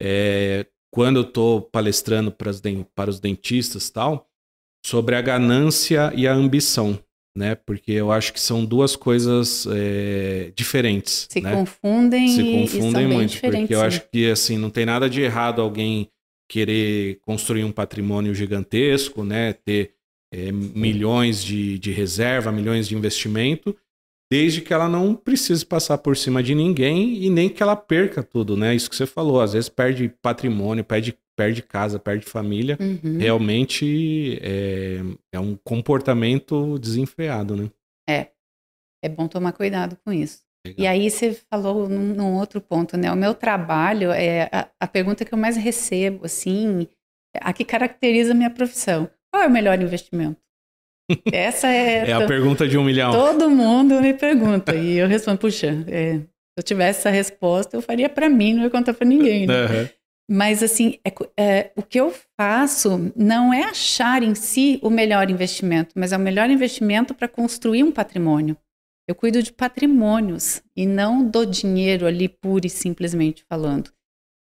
[SPEAKER 1] é, quando eu tô palestrando para para os dentistas e tal, sobre a ganância e a ambição, né? Porque eu acho que são duas coisas é, diferentes,
[SPEAKER 2] Se
[SPEAKER 1] né?
[SPEAKER 2] confundem,
[SPEAKER 1] Se confundem muito, porque eu
[SPEAKER 2] sim.
[SPEAKER 1] acho que assim não tem nada de errado alguém querer construir um patrimônio gigantesco, né? Ter é, milhões de, de reserva, milhões de investimento, desde que ela não precise passar por cima de ninguém e nem que ela perca tudo, né? Isso que você falou, às vezes perde patrimônio, perde, perde casa, perde família.
[SPEAKER 2] Uhum.
[SPEAKER 1] Realmente é, é um comportamento desenfreado, né?
[SPEAKER 2] É bom tomar cuidado com isso.
[SPEAKER 1] Legal.
[SPEAKER 2] E aí você falou num, num outro ponto, né? O meu trabalho é a, a pergunta que eu mais recebo, assim, a que caracteriza a minha profissão. Qual é o melhor investimento? Essa é,
[SPEAKER 1] É a pergunta de um milhão.
[SPEAKER 2] todo mundo me pergunta e eu respondo, puxa, é, se eu tivesse essa resposta eu faria para mim, não ia contar para ninguém. né?
[SPEAKER 1] Aham.
[SPEAKER 2] Mas assim, é é, o que eu faço não é achar em si o melhor investimento, mas é o melhor investimento para construir um patrimônio. Eu cuido de patrimônios e não do dinheiro ali pura e simplesmente falando.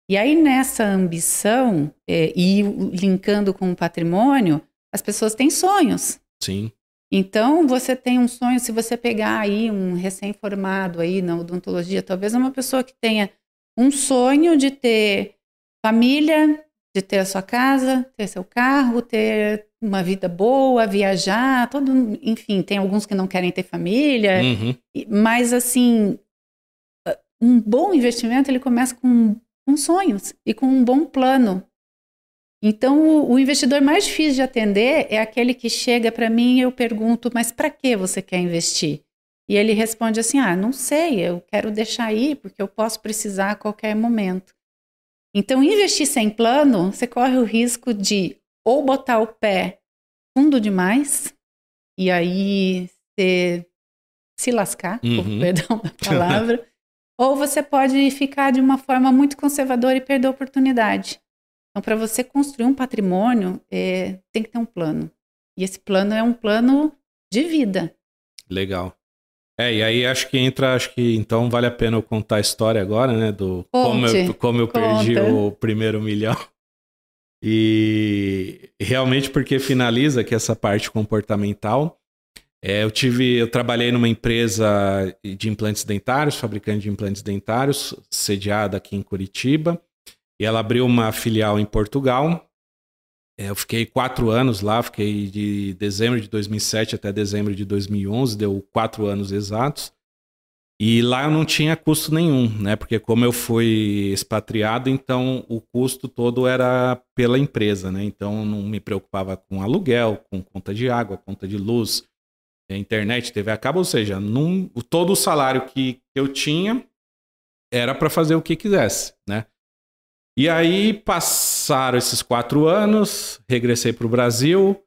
[SPEAKER 2] E aí nessa ambição é, e linkando com o patrimônio, as pessoas têm sonhos.
[SPEAKER 1] Sim.
[SPEAKER 2] Então, você tem um sonho, se você pegar aí um recém-formado aí na odontologia, talvez uma pessoa que tenha um sonho de ter família, de ter a sua casa, ter seu carro, ter uma vida boa, viajar, todo, enfim, tem alguns que não querem ter família,
[SPEAKER 1] Uhum.
[SPEAKER 2] mas assim, um bom investimento ele começa com, com sonhos e com um bom plano. Então, o, investidor mais difícil de atender é aquele que chega para mim e eu pergunto, mas para que você quer investir? E ele responde assim: ah, não sei, eu quero deixar aí porque eu posso precisar a qualquer momento. Então, investir sem plano, você corre o risco de ou botar o pé fundo demais, e aí você se lascar, uhum. por perdão da palavra, ou você pode ficar de uma forma muito conservadora e perder a oportunidade. Então, para você construir um patrimônio, é, tem que ter um plano. E esse plano é um plano de vida.
[SPEAKER 1] Legal. É, e aí acho que entra, acho que então vale a pena eu contar a história agora, né? Do Conte, como eu, como eu perdi o primeiro milhão. E realmente porque finaliza aqui essa parte comportamental. É, eu tive, eu trabalhei numa empresa de implantes dentários, fabricante de implantes dentários, sediada aqui em Curitiba. E ela abriu uma filial em Portugal. É, eu fiquei quatro anos lá, fiquei de dezembro de 2007 até dezembro de 2011, deu quatro anos exatos. E lá eu não tinha custo nenhum, né? Porque como eu fui expatriado, então o custo todo era pela empresa, né? Então não me preocupava com aluguel, com conta de água, conta de luz, é, internet, TV a cabo, ou seja, num, todo o salário que eu tinha era para fazer o que quisesse, né? E aí passaram esses quatro anos, regressei para o Brasil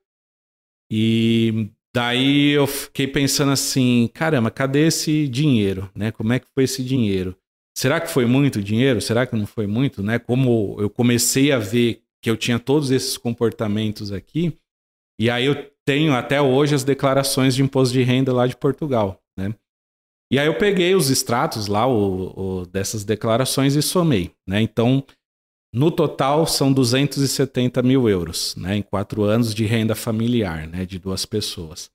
[SPEAKER 1] e daí eu fiquei pensando assim, caramba, cadê esse dinheiro, né? Como é que foi esse dinheiro? Será que foi muito dinheiro? Será que não foi muito, né? Como eu comecei a ver que eu tinha todos esses comportamentos aqui, e aí eu tenho até hoje as declarações de imposto de renda lá de Portugal, né? E aí eu peguei os extratos lá o, o, dessas declarações e somei, né? Então no total, são 270 mil euros, né, em quatro anos de renda familiar, né, de duas pessoas.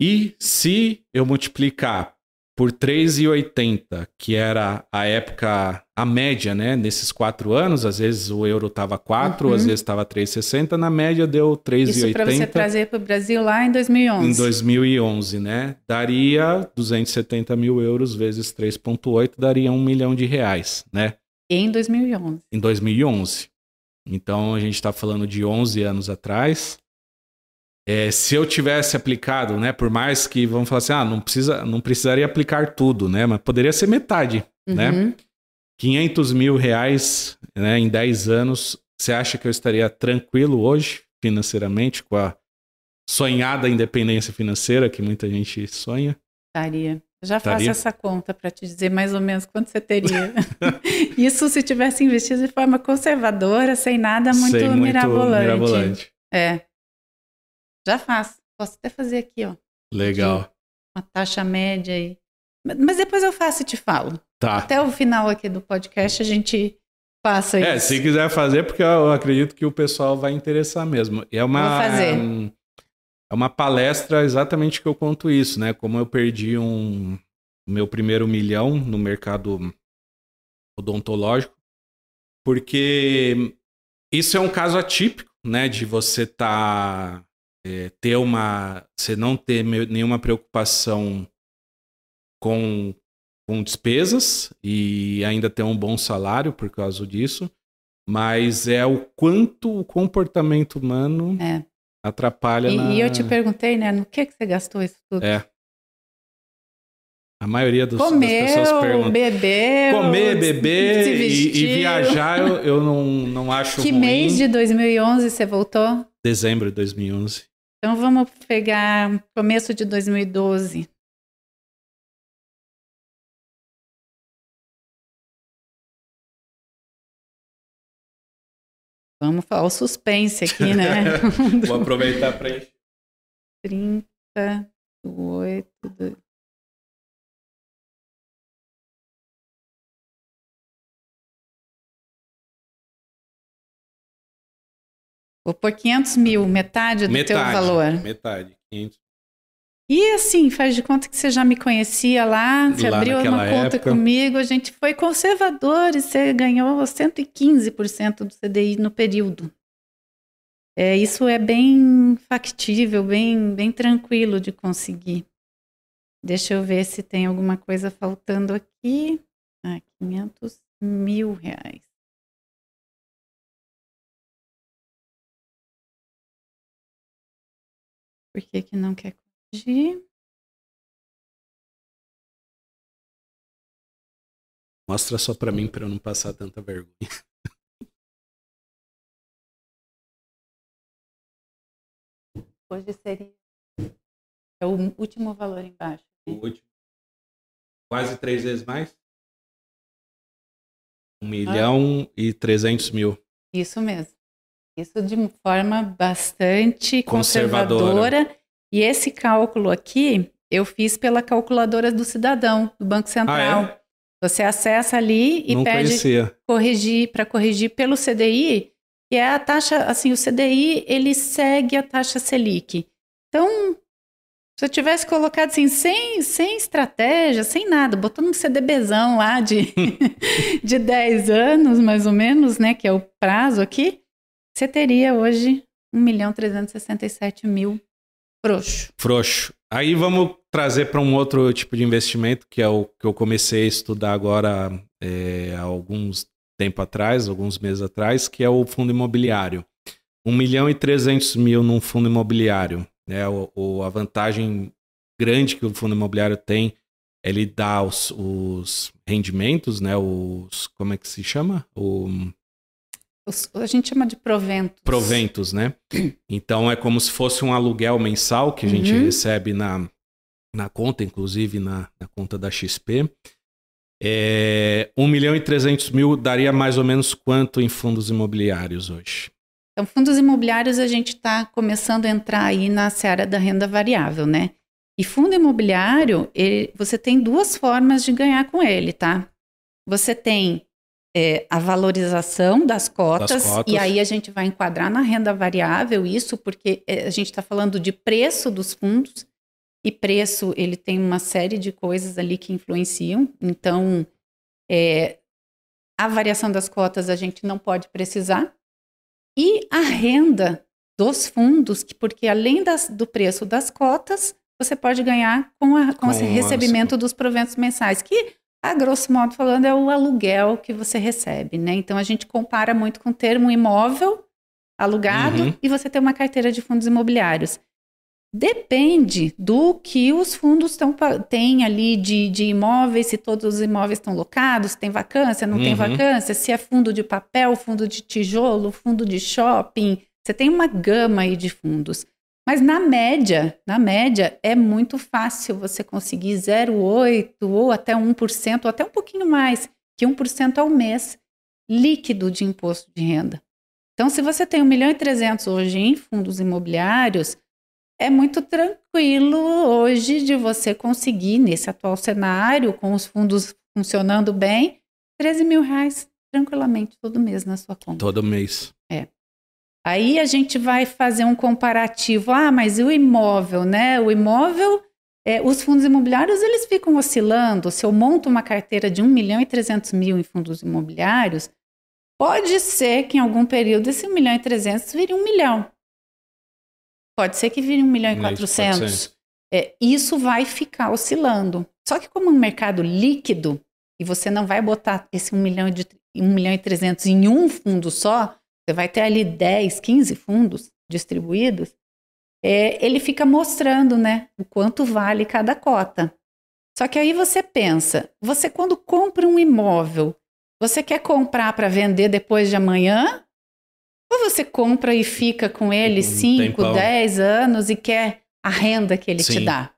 [SPEAKER 1] E se eu multiplicar por 3,80, que era a época, a média, né, nesses quatro anos, às vezes o euro estava 4, uhum. às vezes estava 3,60, na média deu 3,80. Isso para
[SPEAKER 2] você trazer para o Brasil lá em 2011.
[SPEAKER 1] Em 2011, né, daria 270 mil euros vezes 3,8, daria um milhão de reais, né.
[SPEAKER 2] Em 2011.
[SPEAKER 1] Em 2011. Então a gente está falando de 11 anos atrás. É, se eu tivesse aplicado, né, por mais que vamos falar assim, ah, não precisa, não precisaria aplicar tudo, né, mas poderia ser metade, né? uhum. né? 500 mil reais, né, em 10 anos. Você acha que eu estaria tranquilo hoje financeiramente com a sonhada independência financeira que muita gente sonha?
[SPEAKER 2] Estaria. Já faço essa conta para te dizer mais ou menos quanto você teria. Isso se tivesse investido de forma conservadora, sem nada muito, sem muito mirabolante. mirabolante. É. Já faço. Posso até fazer aqui, ó.
[SPEAKER 1] Legal.
[SPEAKER 2] Uma taxa média aí. Mas depois eu faço e te falo.
[SPEAKER 1] Tá.
[SPEAKER 2] Até o final aqui do podcast a gente passa
[SPEAKER 1] isso. É, se quiser fazer, porque eu acredito que o pessoal vai interessar mesmo. É uma,
[SPEAKER 2] Vou fazer.
[SPEAKER 1] Um, é uma palestra exatamente que eu conto isso, né? Como eu perdi um meu primeiro milhão no mercado odontológico, porque isso é um caso atípico, né? De você tá é, ter uma, você não ter nenhuma preocupação com com despesas e ainda ter um bom salário por causa disso, mas é o quanto o comportamento humano é atrapalha
[SPEAKER 2] e,
[SPEAKER 1] na...
[SPEAKER 2] e eu te perguntei, né, no que, que você gastou isso tudo?
[SPEAKER 1] É. A maioria dos,
[SPEAKER 2] Comeu,
[SPEAKER 1] das pessoas pergunta.
[SPEAKER 2] Bebeu,
[SPEAKER 1] Comer, beber e, e, viajar eu, eu não, não acho
[SPEAKER 2] Que
[SPEAKER 1] ruim.
[SPEAKER 2] mês de 2011 você voltou?
[SPEAKER 1] Dezembro de 2011.
[SPEAKER 2] Então vamos pegar começo de 2012. Vamos falar o suspense aqui, né?
[SPEAKER 1] Vou aproveitar para encher.
[SPEAKER 2] 38. Do... Vou pôr 500 mil, metade do metade, teu valor.
[SPEAKER 1] Metade, 500
[SPEAKER 2] e assim, faz de conta que você já me conhecia lá, você lá abriu uma conta época. comigo, a gente foi conservador e você ganhou 115% do CDI no período. É, isso é bem factível, bem, bem tranquilo de conseguir. Deixa eu ver se tem alguma coisa faltando aqui. Ah, 500 mil reais. Por que, que não quer de
[SPEAKER 1] Mostra só para mim para eu não passar tanta vergonha.
[SPEAKER 2] Hoje seria é o último valor embaixo.
[SPEAKER 1] Né? O último. Quase três vezes mais? Um milhão ah. e trezentos mil.
[SPEAKER 2] Isso mesmo. Isso de forma bastante conservadora. conservadora. E esse cálculo aqui eu fiz pela calculadora do cidadão, do Banco Central. Ah, é? Você acessa ali e Não pede conhecia. corrigir para corrigir pelo CDI, que é a taxa, assim, o CDI ele segue a taxa Selic. Então, se eu tivesse colocado assim, sem, sem estratégia, sem nada, botando um CDBzão lá de, de 10 anos, mais ou menos, né? Que é o prazo aqui, você teria hoje 1 milhão 367 mil frouxo.
[SPEAKER 1] Frouxo. Aí vamos trazer para um outro tipo de investimento, que é o que eu comecei a estudar agora é, há alguns tempo atrás, alguns meses atrás, que é o fundo imobiliário. 1 milhão e 300 mil num fundo imobiliário. Né? O, o, a vantagem grande que o fundo imobiliário tem, ele dá os, os rendimentos, né? Os, como é que se chama? O,
[SPEAKER 2] a gente chama de proventos.
[SPEAKER 1] Proventos, né? Então é como se fosse um aluguel mensal que a gente uhum. recebe na, na conta, inclusive na, na conta da XP. É, 1 milhão e 300 mil daria mais ou menos quanto em fundos imobiliários hoje?
[SPEAKER 2] Então, fundos imobiliários a gente está começando a entrar aí na seara da renda variável, né? E fundo imobiliário, ele, você tem duas formas de ganhar com ele, tá? Você tem é, a valorização das cotas, das cotas, e aí a gente vai enquadrar na renda variável isso, porque é, a gente está falando de preço dos fundos, e preço ele tem uma série de coisas ali que influenciam. Então, é, a variação das cotas a gente não pode precisar, e a renda dos fundos, que, porque além das, do preço das cotas, você pode ganhar com, a, com, com esse recebimento dos proventos mensais, que, a grosso modo falando, é o aluguel que você recebe, né? Então, a gente compara muito com o termo imóvel alugado uhum. e você tem uma carteira de fundos imobiliários. Depende do que os fundos tão, têm ali de, de imóveis, se todos os imóveis estão locados, se tem vacância, não uhum. tem vacância, se é fundo de papel, fundo de tijolo, fundo de shopping. Você tem uma gama aí de fundos. Mas na média, na média, é muito fácil você conseguir 0,8% ou até 1%, ou até um pouquinho mais que 1% ao mês líquido de imposto de renda. Então, se você tem 1 milhão e 300 hoje em fundos imobiliários, é muito tranquilo hoje de você conseguir, nesse atual cenário, com os fundos funcionando bem, 13 mil reais tranquilamente todo mês na sua conta.
[SPEAKER 1] Todo mês.
[SPEAKER 2] É. Aí a gente vai fazer um comparativo. Ah, mas e o imóvel, né? O imóvel, é, os fundos imobiliários, eles ficam oscilando. Se eu monto uma carteira de 1 milhão e 300 mil em fundos imobiliários, pode ser que em algum período esse 1 milhão e 300 vire 1 milhão. Pode ser que vire 1 milhão e 400. É, isso vai ficar oscilando. Só que como um mercado líquido, e você não vai botar esse 1 milhão, de, 1 milhão e 300 em um fundo só, você vai ter ali 10, 15 fundos distribuídos, é, ele fica mostrando né, o quanto vale cada cota. Só que aí você pensa, você quando compra um imóvel, você quer comprar para vender depois de amanhã ou você compra e fica com ele 5, 10 anos e quer a renda que ele Sim. te dá.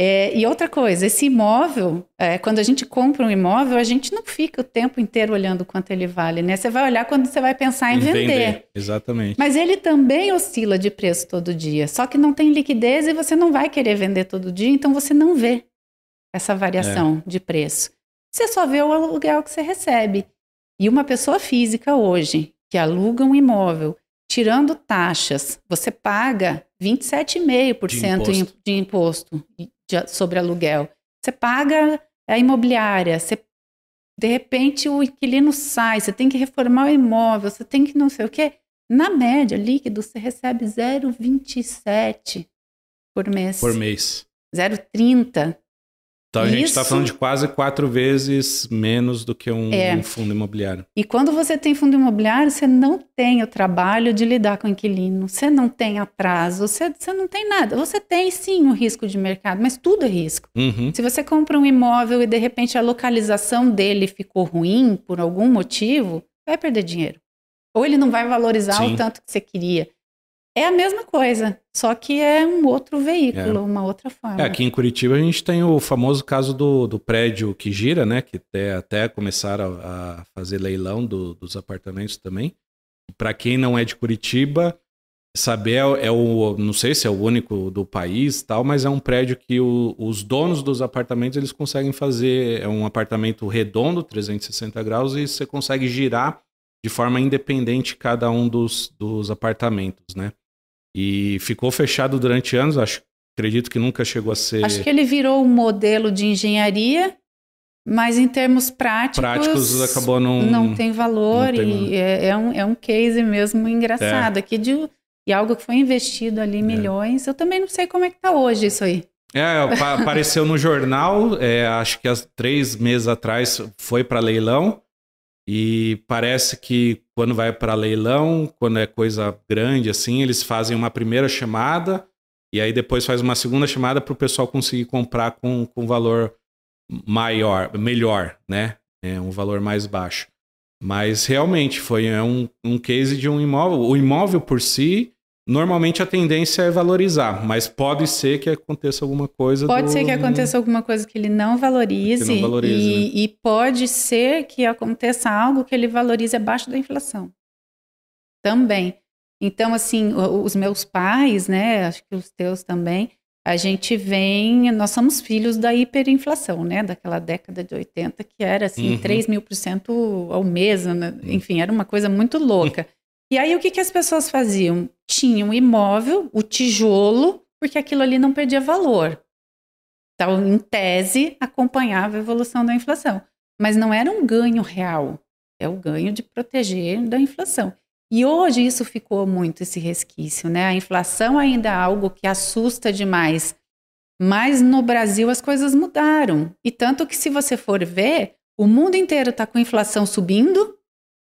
[SPEAKER 2] É, e outra coisa, esse imóvel, é, quando a gente compra um imóvel, a gente não fica o tempo inteiro olhando quanto ele vale, né? Você vai olhar quando você vai pensar em, em vender. vender.
[SPEAKER 1] Exatamente.
[SPEAKER 2] Mas ele também oscila de preço todo dia, só que não tem liquidez e você não vai querer vender todo dia, então você não vê essa variação é. de preço. Você só vê o aluguel que você recebe. E uma pessoa física hoje que alugam um imóvel, tirando taxas, você paga 27,5% de imposto, de imposto de, sobre aluguel. Você paga a imobiliária, você, de repente o inquilino sai, você tem que reformar o imóvel, você tem que não sei o quê. Na média, líquido, você recebe 0,27 por mês.
[SPEAKER 1] Por mês.
[SPEAKER 2] 0,30.
[SPEAKER 1] Então a gente está falando de quase quatro vezes menos do que um, é. um, fundo imobiliário.
[SPEAKER 2] E quando você tem fundo imobiliário, você não tem o trabalho de lidar com o inquilino, você não tem atraso, você, você não tem nada. Você tem sim um risco de mercado, mas tudo é risco. Uhum. Se você compra um imóvel e de repente a localização dele ficou ruim por algum motivo, vai perder dinheiro. Ou ele não vai valorizar sim. o tanto que você queria. É a mesma coisa, só que é um outro veículo, é. uma outra forma.
[SPEAKER 1] É, aqui em Curitiba a gente tem o famoso caso do, do prédio que gira, né? Que até, até começaram a, a fazer leilão do, dos apartamentos também. Para quem não é de Curitiba, saber é, é, o, não sei se é o único do país tal, mas é um prédio que o, os donos dos apartamentos eles conseguem fazer, é um apartamento redondo, 360 graus, e você consegue girar de forma independente cada um dos, dos apartamentos, né? E ficou fechado durante anos, acho, acredito que nunca chegou a ser.
[SPEAKER 2] Acho que ele virou um modelo de engenharia, mas em termos práticos.
[SPEAKER 1] Práticos acabou não.
[SPEAKER 2] Não tem valor não tem... e é, é, um, é um case mesmo engraçado. É. Aqui de, e algo que foi investido ali é. milhões. É. Eu também não sei como é que tá hoje isso aí.
[SPEAKER 1] É, apareceu no jornal, é, acho que há três meses atrás foi para leilão. E parece que quando vai para leilão, quando é coisa grande assim, eles fazem uma primeira chamada e aí depois faz uma segunda chamada para o pessoal conseguir comprar com, com valor maior, melhor, né? É um valor mais baixo. Mas realmente foi é um, um case de um imóvel. O imóvel por si Normalmente a tendência é valorizar, mas pode ser que aconteça alguma coisa.
[SPEAKER 2] Pode do... ser que aconteça alguma coisa que ele não valorize. Não valorize e, né? e, pode ser que aconteça algo que ele valorize abaixo da inflação. Também. Então, assim, os meus pais, né? Acho que os teus também, a gente vem, nós somos filhos da hiperinflação, né? Daquela década de 80, que era assim, uhum. 3 mil por cento ao mês, né? Enfim, era uma coisa muito louca. E aí o que, que as pessoas faziam? Tinham um imóvel, o tijolo, porque aquilo ali não perdia valor. Então, em tese, acompanhava a evolução da inflação. Mas não era um ganho real, é o ganho de proteger da inflação. E hoje isso ficou muito esse resquício, né? A inflação ainda é algo que assusta demais. Mas no Brasil as coisas mudaram. E tanto que se você for ver, o mundo inteiro está com inflação subindo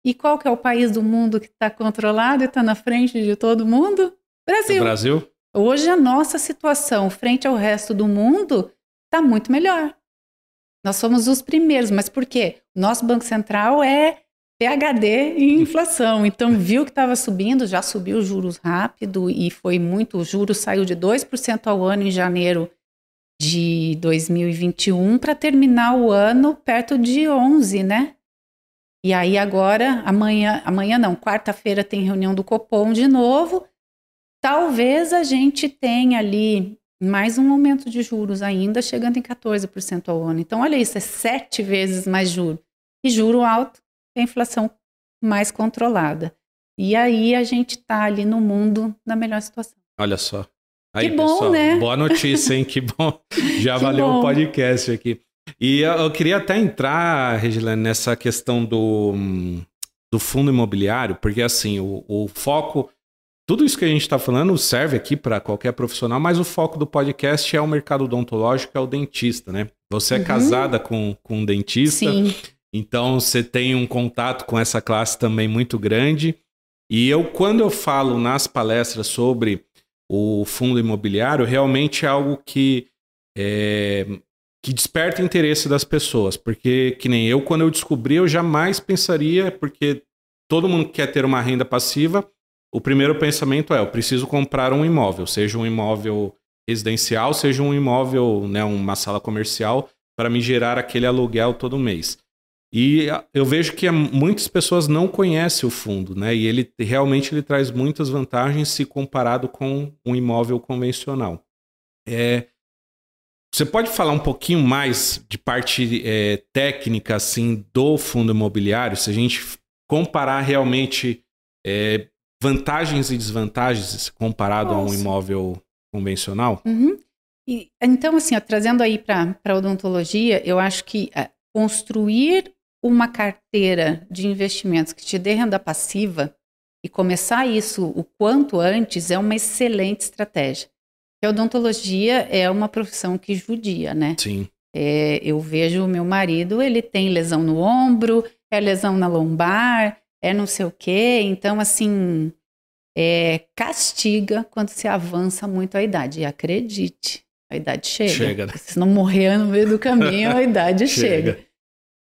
[SPEAKER 2] e qual que é o país do mundo que está controlado e está na frente de todo mundo? Brasil.
[SPEAKER 1] O Brasil.
[SPEAKER 2] Hoje a nossa situação frente ao resto do mundo está muito melhor. Nós somos os primeiros, mas por quê? Nosso Banco Central é PHD em inflação. Então, viu que estava subindo, já subiu os juros rápido e foi muito. O juro saiu de 2% ao ano em janeiro de 2021 para terminar o ano perto de 11, né? E aí agora, amanhã, amanhã não, quarta-feira tem reunião do Copom de novo. Talvez a gente tenha ali mais um aumento de juros ainda, chegando em 14% ao ano. Então, olha isso, é sete vezes mais juro. E juro alto é inflação mais controlada. E aí a gente está ali no mundo na melhor situação.
[SPEAKER 1] Olha só. Aí,
[SPEAKER 2] que bom, pessoal, né?
[SPEAKER 1] Boa notícia, hein? Que bom. Já que valeu o um podcast aqui. E eu queria até entrar, Regilane, nessa questão do, do fundo imobiliário, porque assim, o, o foco. Tudo isso que a gente está falando serve aqui para qualquer profissional, mas o foco do podcast é o mercado odontológico, é o dentista, né? Você é uhum. casada com, com um dentista, Sim. então você tem um contato com essa classe também muito grande. E eu, quando eu falo nas palestras sobre o fundo imobiliário, realmente é algo que é, que desperta interesse das pessoas. Porque, que nem eu, quando eu descobri, eu jamais pensaria, porque todo mundo quer ter uma renda passiva, o primeiro pensamento é: eu preciso comprar um imóvel, seja um imóvel residencial, seja um imóvel, né, uma sala comercial, para me gerar aquele aluguel todo mês. E eu vejo que muitas pessoas não conhecem o fundo, né? E ele realmente ele traz muitas vantagens se comparado com um imóvel convencional. É, você pode falar um pouquinho mais de parte é, técnica assim do fundo imobiliário, se a gente comparar realmente é, vantagens e desvantagens comparado Nossa. a um imóvel convencional?
[SPEAKER 2] Uhum. E, então, assim, ó, trazendo aí para a odontologia, eu acho que é, construir uma carteira de investimentos que te dê renda passiva e começar isso o quanto antes é uma excelente estratégia. Porque a odontologia é uma profissão que judia, né?
[SPEAKER 1] Sim.
[SPEAKER 2] É, eu vejo o meu marido, ele tem lesão no ombro, é lesão na lombar, é não sei o quê. Então, assim, é, castiga quando se avança muito a idade. E acredite, a idade chega. Chega, né? Se não morrer no meio do caminho, a idade chega. chega.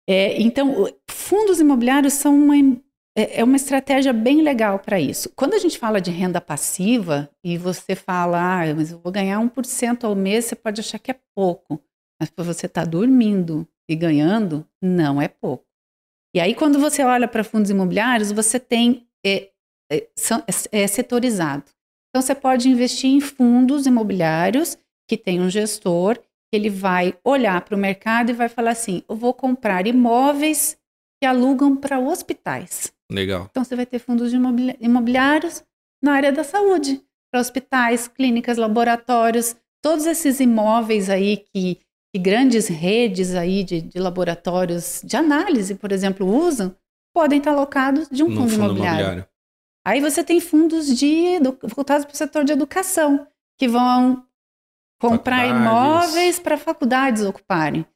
[SPEAKER 2] É, então, fundos imobiliários são uma, é, é uma estratégia bem legal para isso. Quando a gente fala de renda passiva e você fala, ah, mas eu vou ganhar 1% ao mês, você pode achar que é pouco. Mas para você estar tá dormindo e ganhando, não é pouco. E aí, quando você olha para fundos imobiliários, você tem é, é, é, é setorizado. Então, você pode investir em fundos imobiliários que tem um gestor, ele vai olhar para o mercado e vai falar assim: eu vou comprar imóveis que alugam para hospitais.
[SPEAKER 1] Legal.
[SPEAKER 2] Então, você vai ter fundos imobiliários na área da saúde, para hospitais, clínicas, laboratórios, todos esses imóveis aí que, que grandes redes aí de, de, laboratórios de análise, por exemplo, usam, podem estar alocados de um fundo, fundo imobiliário. imobiliário. Aí você tem fundos de voltados para o setor de educação, que vão comprar imóveis para faculdades ocuparem.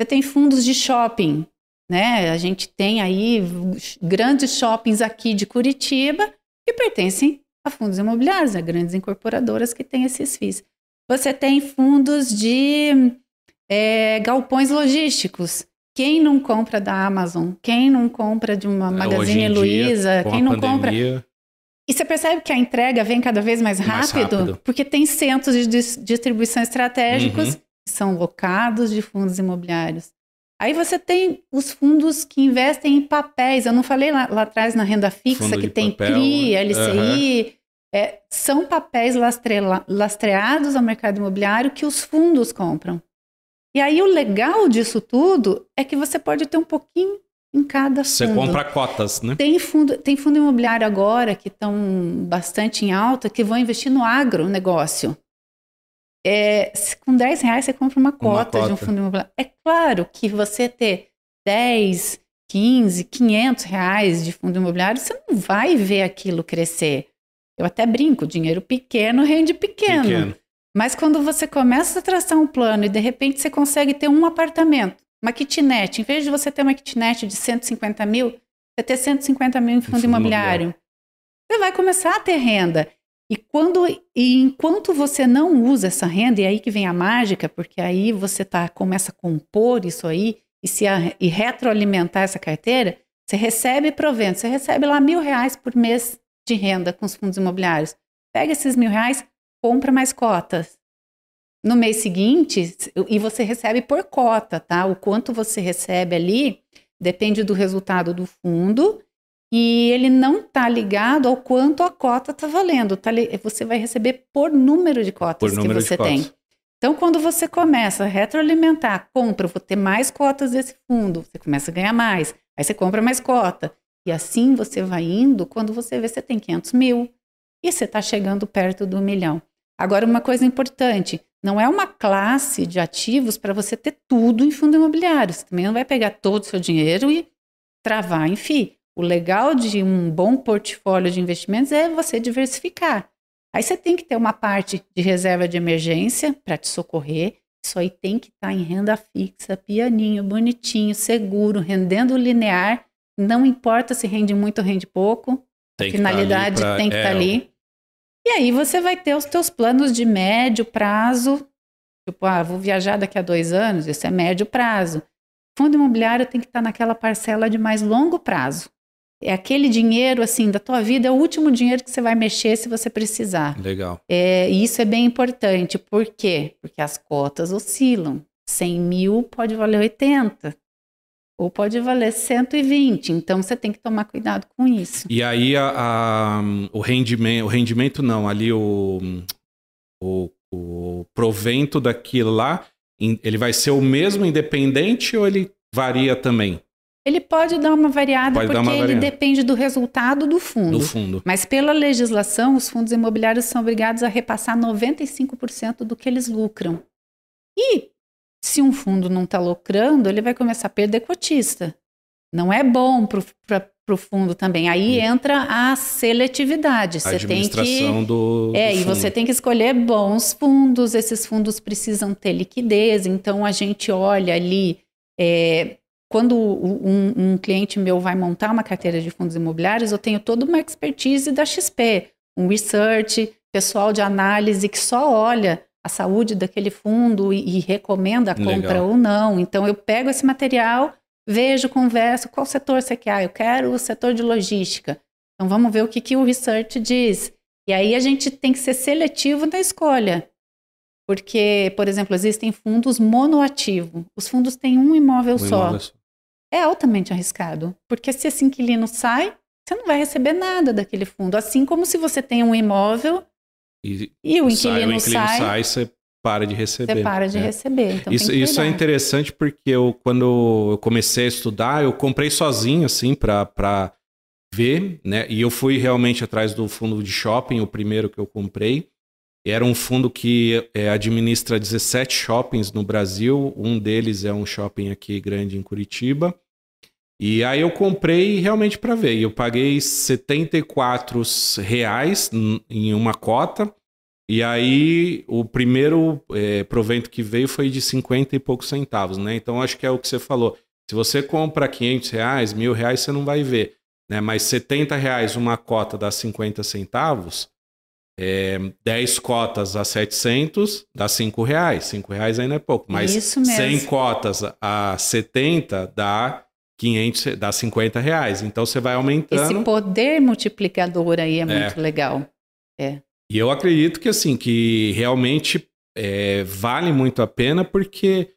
[SPEAKER 2] Você tem fundos de shopping, né? A gente tem aí grandes shoppings aqui de Curitiba que pertencem a fundos imobiliários, a grandes incorporadoras que têm esses FIIs. Você tem fundos de é, galpões logísticos. Quem não compra da Amazon? Quem não compra de uma é, Magazine Luiza? Quem não pandemia... compra e você percebe que a entrega vem cada vez mais rápido, mais rápido. porque tem centros de distribuição estratégicos uhum. que são locados de fundos imobiliários. Aí você tem os fundos que investem em papéis. Eu não falei lá, lá atrás na renda fixa Fundo que tem papel, CRI, LCI. Uhum. É, são papéis lastre, lastreados ao mercado imobiliário que os fundos compram. E aí o legal disso tudo é que você pode ter um pouquinho em cada fundo. Você
[SPEAKER 1] compra cotas, né?
[SPEAKER 2] Tem fundo, tem fundo imobiliário agora que estão bastante em alta, que vão investir no agronegócio. É, com 10 reais você compra uma cota, uma cota de um fundo imobiliário. É claro que você ter 10, 15, 500 reais de fundo imobiliário, você não vai ver aquilo crescer. Eu até brinco, dinheiro pequeno rende pequeno. pequeno. Mas quando você começa a traçar um plano e de repente você consegue ter um apartamento uma kitnet, em vez de você ter uma kitnet de 150 mil, você ter 150 mil em fundo, fundo imobiliário. Você vai começar a ter renda. E quando e enquanto você não usa essa renda, e aí que vem a mágica, porque aí você tá, começa a compor isso aí e, se a, e retroalimentar essa carteira, você recebe provento, você recebe lá mil reais por mês de renda com os fundos imobiliários. Pega esses mil reais, compra mais cotas no mês seguinte, e você recebe por cota, tá? O quanto você recebe ali depende do resultado do fundo e ele não está ligado ao quanto a cota está valendo. Tá você vai receber por número de cotas número que você tem. Então, quando você começa a retroalimentar, compra, vou ter mais cotas desse fundo, você começa a ganhar mais, aí você compra mais cota. E assim você vai indo, quando você vê, você tem 500 mil e você está chegando perto do milhão. Agora, uma coisa importante, não é uma classe de ativos para você ter tudo em fundo imobiliário. Você também não vai pegar todo o seu dinheiro e travar em FII. O legal de um bom portfólio de investimentos é você diversificar. Aí você tem que ter uma parte de reserva de emergência para te socorrer. Isso aí tem que estar tá em renda fixa, pianinho, bonitinho, seguro, rendendo linear. Não importa se rende muito ou rende pouco. Tem a tá finalidade tá tem que estar tá é, ali. E aí você vai ter os teus planos de médio prazo, tipo, ah, vou viajar daqui a dois anos, isso é médio prazo. Fundo imobiliário tem que estar naquela parcela de mais longo prazo. É aquele dinheiro, assim, da tua vida, é o último dinheiro que você vai mexer se você precisar.
[SPEAKER 1] Legal.
[SPEAKER 2] É, e isso é bem importante. Por quê? Porque as cotas oscilam. 100 mil pode valer 80 ou pode valer 120. Então você tem que tomar cuidado com isso.
[SPEAKER 1] E aí a, a, o rendimento, o rendimento não, ali o, o, o provento daquilo lá, ele vai ser o mesmo independente ou ele varia também?
[SPEAKER 2] Ele pode dar uma variada pode porque uma ele depende do resultado do fundo. do fundo. Mas pela legislação, os fundos imobiliários são obrigados a repassar 95% do que eles lucram. E se um fundo não está lucrando, ele vai começar a perder cotista. Não é bom para o fundo também. Aí Sim. entra a seletividade.
[SPEAKER 1] A você tem que do,
[SPEAKER 2] é
[SPEAKER 1] do
[SPEAKER 2] e você tem que escolher bons fundos. Esses fundos precisam ter liquidez. Então a gente olha ali é, quando um, um, cliente meu vai montar uma carteira de fundos imobiliários, eu tenho toda uma expertise da XP, um research, pessoal de análise que só olha a saúde daquele fundo e, e recomenda a compra Legal. ou não. Então eu pego esse material, vejo, converso, qual setor você quer? Ah, eu quero o setor de logística. Então vamos ver o que, que o research diz. E aí a gente tem que ser seletivo na escolha. Porque, por exemplo, existem fundos monoativo. Os fundos têm um imóvel um só. Imóvel só é altamente arriscado. Porque se esse inquilino sai, você não vai receber nada daquele fundo. Assim como se você tem um imóvel e, e o, inquilino sai, o inquilino sai,
[SPEAKER 1] sai, você para de receber.
[SPEAKER 2] Você para de
[SPEAKER 1] é.
[SPEAKER 2] receber. Então
[SPEAKER 1] isso, isso é interessante porque eu, quando eu comecei a estudar, eu comprei sozinho, assim, para ver, né? E eu fui realmente atrás do fundo de shopping, o primeiro que eu comprei. Era um fundo que é, administra 17 shoppings no Brasil. Um deles é um shopping aqui grande em Curitiba. E aí eu comprei realmente para ver. Eu paguei 74 reais em uma cota. E aí o primeiro é, provento que veio foi de 50 e poucos centavos, né? Então acho que é o que você falou. Se você compra 500 reais, mil reais, você não vai ver. Né? Mas 70 reais uma cota dá 50 centavos, é, 10 cotas a 700 dá 5 reais. 5 reais ainda é pouco, mas 100 cotas a 70 dá 500, dá 50 reais. Então você vai aumentando.
[SPEAKER 2] Esse poder multiplicador aí é, é. muito legal. É.
[SPEAKER 1] E eu acredito que assim, que realmente é, vale muito a pena porque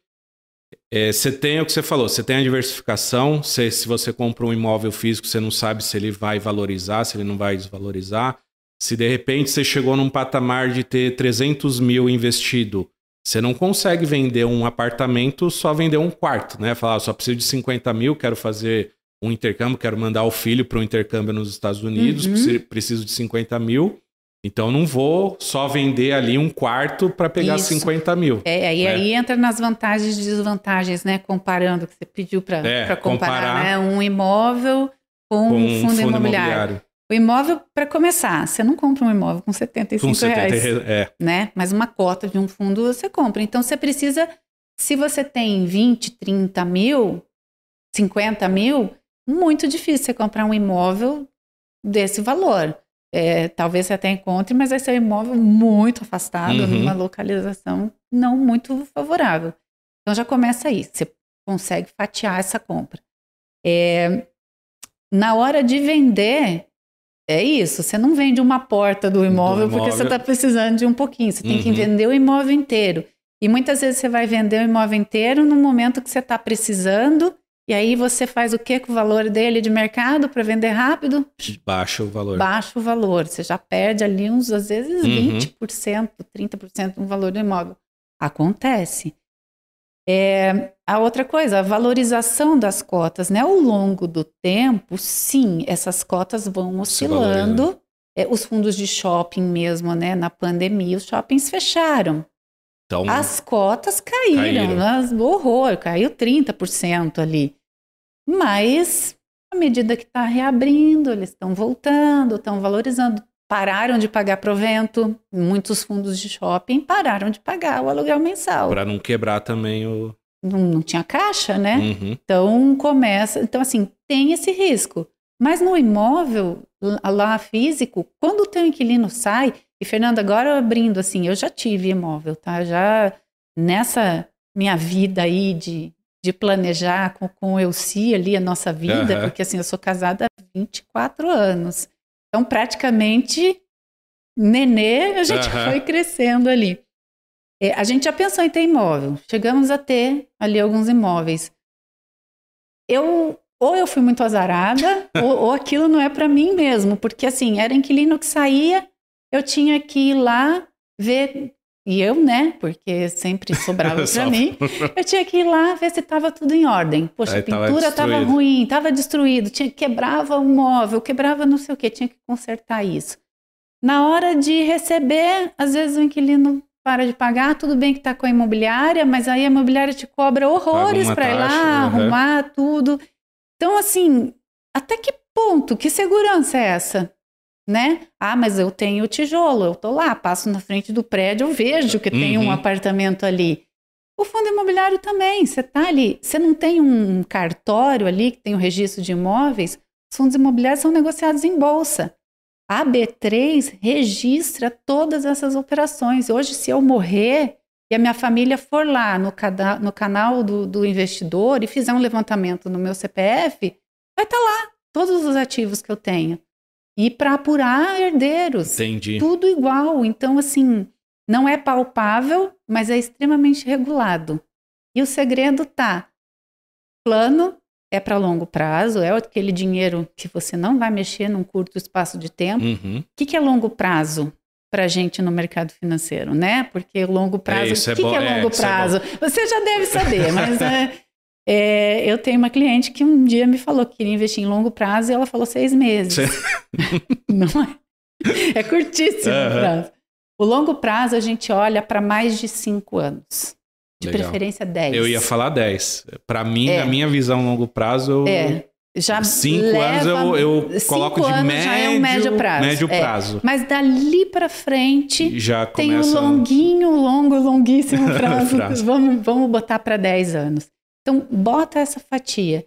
[SPEAKER 1] é, você tem o que você falou, você tem a diversificação. Você, se você compra um imóvel físico, você não sabe se ele vai valorizar, se ele não vai desvalorizar. Se de repente você chegou num patamar de ter 300 mil investido, você não consegue vender um apartamento só vender um quarto, né? Falar, ah, só preciso de 50 mil, quero fazer um intercâmbio, quero mandar o filho para um intercâmbio nos Estados Unidos, uhum. preciso de 50 mil. Então não vou só vender ali um quarto para pegar Isso. 50 mil.
[SPEAKER 2] É, aí, né? aí entra nas vantagens e desvantagens, né? Comparando, que você pediu para é, comparar, comparar, né? Um imóvel com, com um fundo, fundo imobiliário. imobiliário. O imóvel, para começar, você não compra um imóvel com 75 com 70 reais, é. né? Mas uma cota de um fundo você compra. Então você precisa, se você tem 20, 30 mil, 50 mil, muito difícil você comprar um imóvel desse valor. É, talvez você até encontre, mas vai ser um imóvel muito afastado, uhum. numa localização não muito favorável. Então já começa aí, você consegue fatiar essa compra. É, na hora de vender, é isso, você não vende uma porta do imóvel, do imóvel. porque você está precisando de um pouquinho, você tem uhum. que vender o imóvel inteiro. E muitas vezes você vai vender o imóvel inteiro no momento que você está precisando, e aí você faz o que com o valor dele de mercado para vender rápido?
[SPEAKER 1] Baixa o valor.
[SPEAKER 2] Baixa o valor, você já perde ali uns, às vezes, uhum. 20%, 30% do valor do imóvel. Acontece. É, a outra coisa, a valorização das cotas, né? Ao longo do tempo, sim, essas cotas vão oscilando. É, os fundos de shopping mesmo, né? Na pandemia, os shoppings fecharam. Então, As cotas caíram, caíram. Mas, horror, caiu 30% ali. Mas, à medida que está reabrindo, eles estão voltando, estão valorizando pararam de pagar provento, muitos fundos de shopping pararam de pagar o aluguel mensal.
[SPEAKER 1] Para não quebrar também o.
[SPEAKER 2] Não, não tinha caixa, né? Uhum. Então começa. Então, assim, tem esse risco. Mas no imóvel, lá físico, quando o teu inquilino sai, e Fernando, agora abrindo assim, eu já tive imóvel, tá? Já nessa minha vida aí de, de planejar com, com o Elci ali a nossa vida, uhum. porque assim, eu sou casada há 24 anos. Então, praticamente, nenê, a gente uhum. foi crescendo ali. É, a gente já pensou em ter imóvel. Chegamos a ter ali alguns imóveis. Eu ou eu fui muito azarada, ou, ou, aquilo não é para mim mesmo, porque assim, era inquilino que saía, eu tinha que ir lá ver, e eu, né, porque sempre sobrava para mim, eu tinha que ir lá ver se estava tudo em ordem. Poxa, Aí a pintura estava ruim, estava destruído, tinha quebrava o móvel, quebrava não sei o que, tinha que consertar isso. Na hora de receber, às vezes o inquilino para de pagar, tudo bem que está com a imobiliária, mas aí a imobiliária te cobra horrores para ir lá, uhum. arrumar tudo. Então, assim, até que Ponto. Que segurança é essa? Né? Ah, mas eu tenho tijolo, eu tô lá, passo na frente do prédio, eu vejo que uhum. tem um uhum. apartamento ali. O fundo imobiliário também, você tá ali, você não tem um cartório ali que tem o um registro de imóveis, os fundos imobiliários são negociados em bolsa. A B3 registra todas essas operações. Hoje, se eu morrer e a minha família for lá no, cana no canal do, do, investidor e fizer um levantamento no meu CPF, vai estar tá lá todos os ativos que eu tenho. E para apurar herdeiros.
[SPEAKER 1] Entendi.
[SPEAKER 2] Tudo igual. Então, assim, não é palpável, mas é extremamente regulado. E o segredo tá plano é para longo prazo, é aquele dinheiro que você não vai mexer num curto espaço de tempo.
[SPEAKER 1] Uhum.
[SPEAKER 2] O que, que é longo prazo? para gente no mercado financeiro, né? Porque longo prazo. É, o que, é, que é longo é, prazo? Você já deve saber, mas é, eu tenho uma cliente que um dia me falou que queria investir em longo prazo e ela falou seis meses. Não é? É curtíssimo uhum. o prazo. O longo prazo a gente olha para mais de cinco anos. De Legal. preferência dez.
[SPEAKER 1] Eu ia falar dez. Para mim, é. na minha visão longo prazo, eu...
[SPEAKER 2] É. Já
[SPEAKER 1] cinco anos eu, eu coloco de médio, já é um médio prazo. Médio é. prazo.
[SPEAKER 2] Mas dali para frente já tem o longuinho, longo, longuíssimo prazo. prazo. Vamos, vamos botar para 10 anos. Então, bota essa fatia.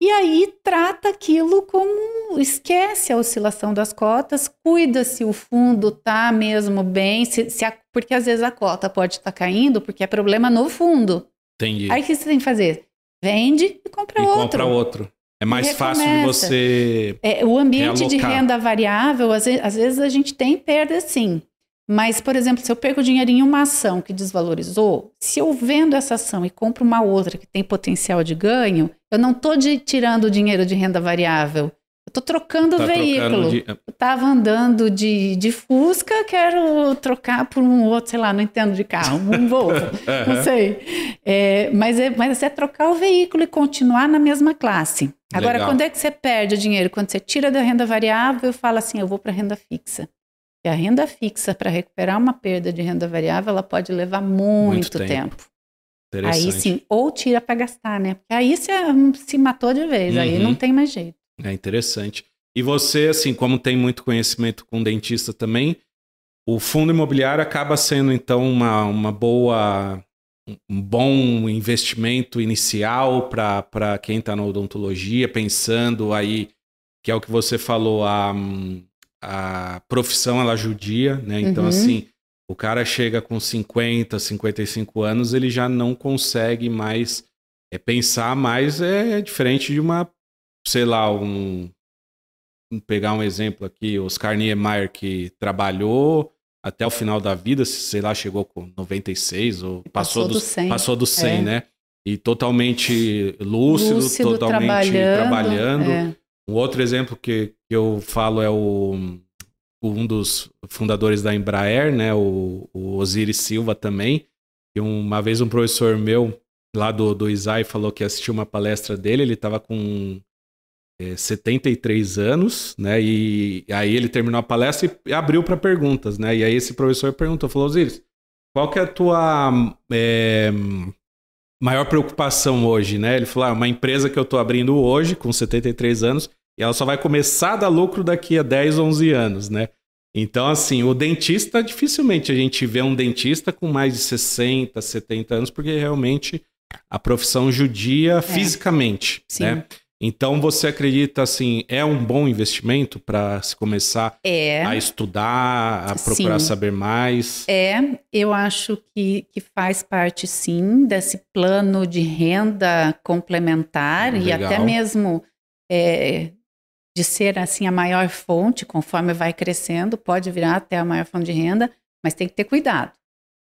[SPEAKER 2] E aí trata aquilo como esquece a oscilação das cotas, cuida se o fundo tá mesmo bem, se, se a, porque às vezes a cota pode estar tá caindo porque é problema no fundo.
[SPEAKER 1] Entendi.
[SPEAKER 2] Aí o que você tem que fazer? Vende e compra e outro.
[SPEAKER 1] Compra outro. É mais fácil de você.
[SPEAKER 2] É, o ambiente realocar. de renda variável, às vezes, às vezes a gente tem perda sim. Mas, por exemplo, se eu perco dinheiro em uma ação que desvalorizou, se eu vendo essa ação e compro uma outra que tem potencial de ganho, eu não estou tirando o dinheiro de renda variável. Eu estou trocando tá o veículo. De... Eu estava andando de, de Fusca, quero trocar por um outro, sei lá, não entendo de carro, um Volvo, não sei. É, mas, é, mas é trocar o veículo e continuar na mesma classe. Agora, Legal. quando é que você perde o dinheiro? Quando você tira da renda variável e fala assim, eu vou para a renda fixa. E a renda fixa, para recuperar uma perda de renda variável, ela pode levar muito, muito tempo. tempo. Aí sim, ou tira para gastar, né? Porque aí você se matou de vez, uhum. aí não tem mais jeito.
[SPEAKER 1] É interessante. E você, assim, como tem muito conhecimento com dentista também, o fundo imobiliário acaba sendo, então, uma, uma boa um bom investimento inicial para quem está na odontologia, pensando aí, que é o que você falou, a, a profissão ela judia, né? Então, uhum. assim, o cara chega com 50, 55 anos, ele já não consegue mais é, pensar mais, é, é diferente de uma, sei lá, um. Pegar um exemplo aqui, Oscar Niemeyer, que trabalhou até o final da vida, sei lá, chegou com 96 ou passou, passou do 100, passou do 100 é. né? E totalmente lúcido, lúcido totalmente trabalhando. trabalhando. É. Um outro exemplo que, que eu falo é o, um dos fundadores da Embraer, né? O, o Osiris Silva também. E uma vez um professor meu lá do, do ISAI falou que assistiu uma palestra dele, ele estava com é, 73 anos, né? E aí ele terminou a palestra e abriu para perguntas, né? E aí esse professor perguntou, falou, Osiris, qual que é a tua é, maior preocupação hoje, né? Ele falou, ah, uma empresa que eu estou abrindo hoje, com 73 anos, e ela só vai começar a dar lucro daqui a 10, 11 anos, né? Então, assim, o dentista, dificilmente a gente vê um dentista com mais de 60, 70 anos, porque realmente a profissão judia é. fisicamente, Sim. né? Então você acredita assim, é um bom investimento para se começar
[SPEAKER 2] é.
[SPEAKER 1] a estudar, a procurar sim. saber mais?
[SPEAKER 2] É, eu acho que, que faz parte sim desse plano de renda complementar Legal. e até mesmo é, de ser assim a maior fonte, conforme vai crescendo, pode virar até a maior fonte de renda, mas tem que ter cuidado.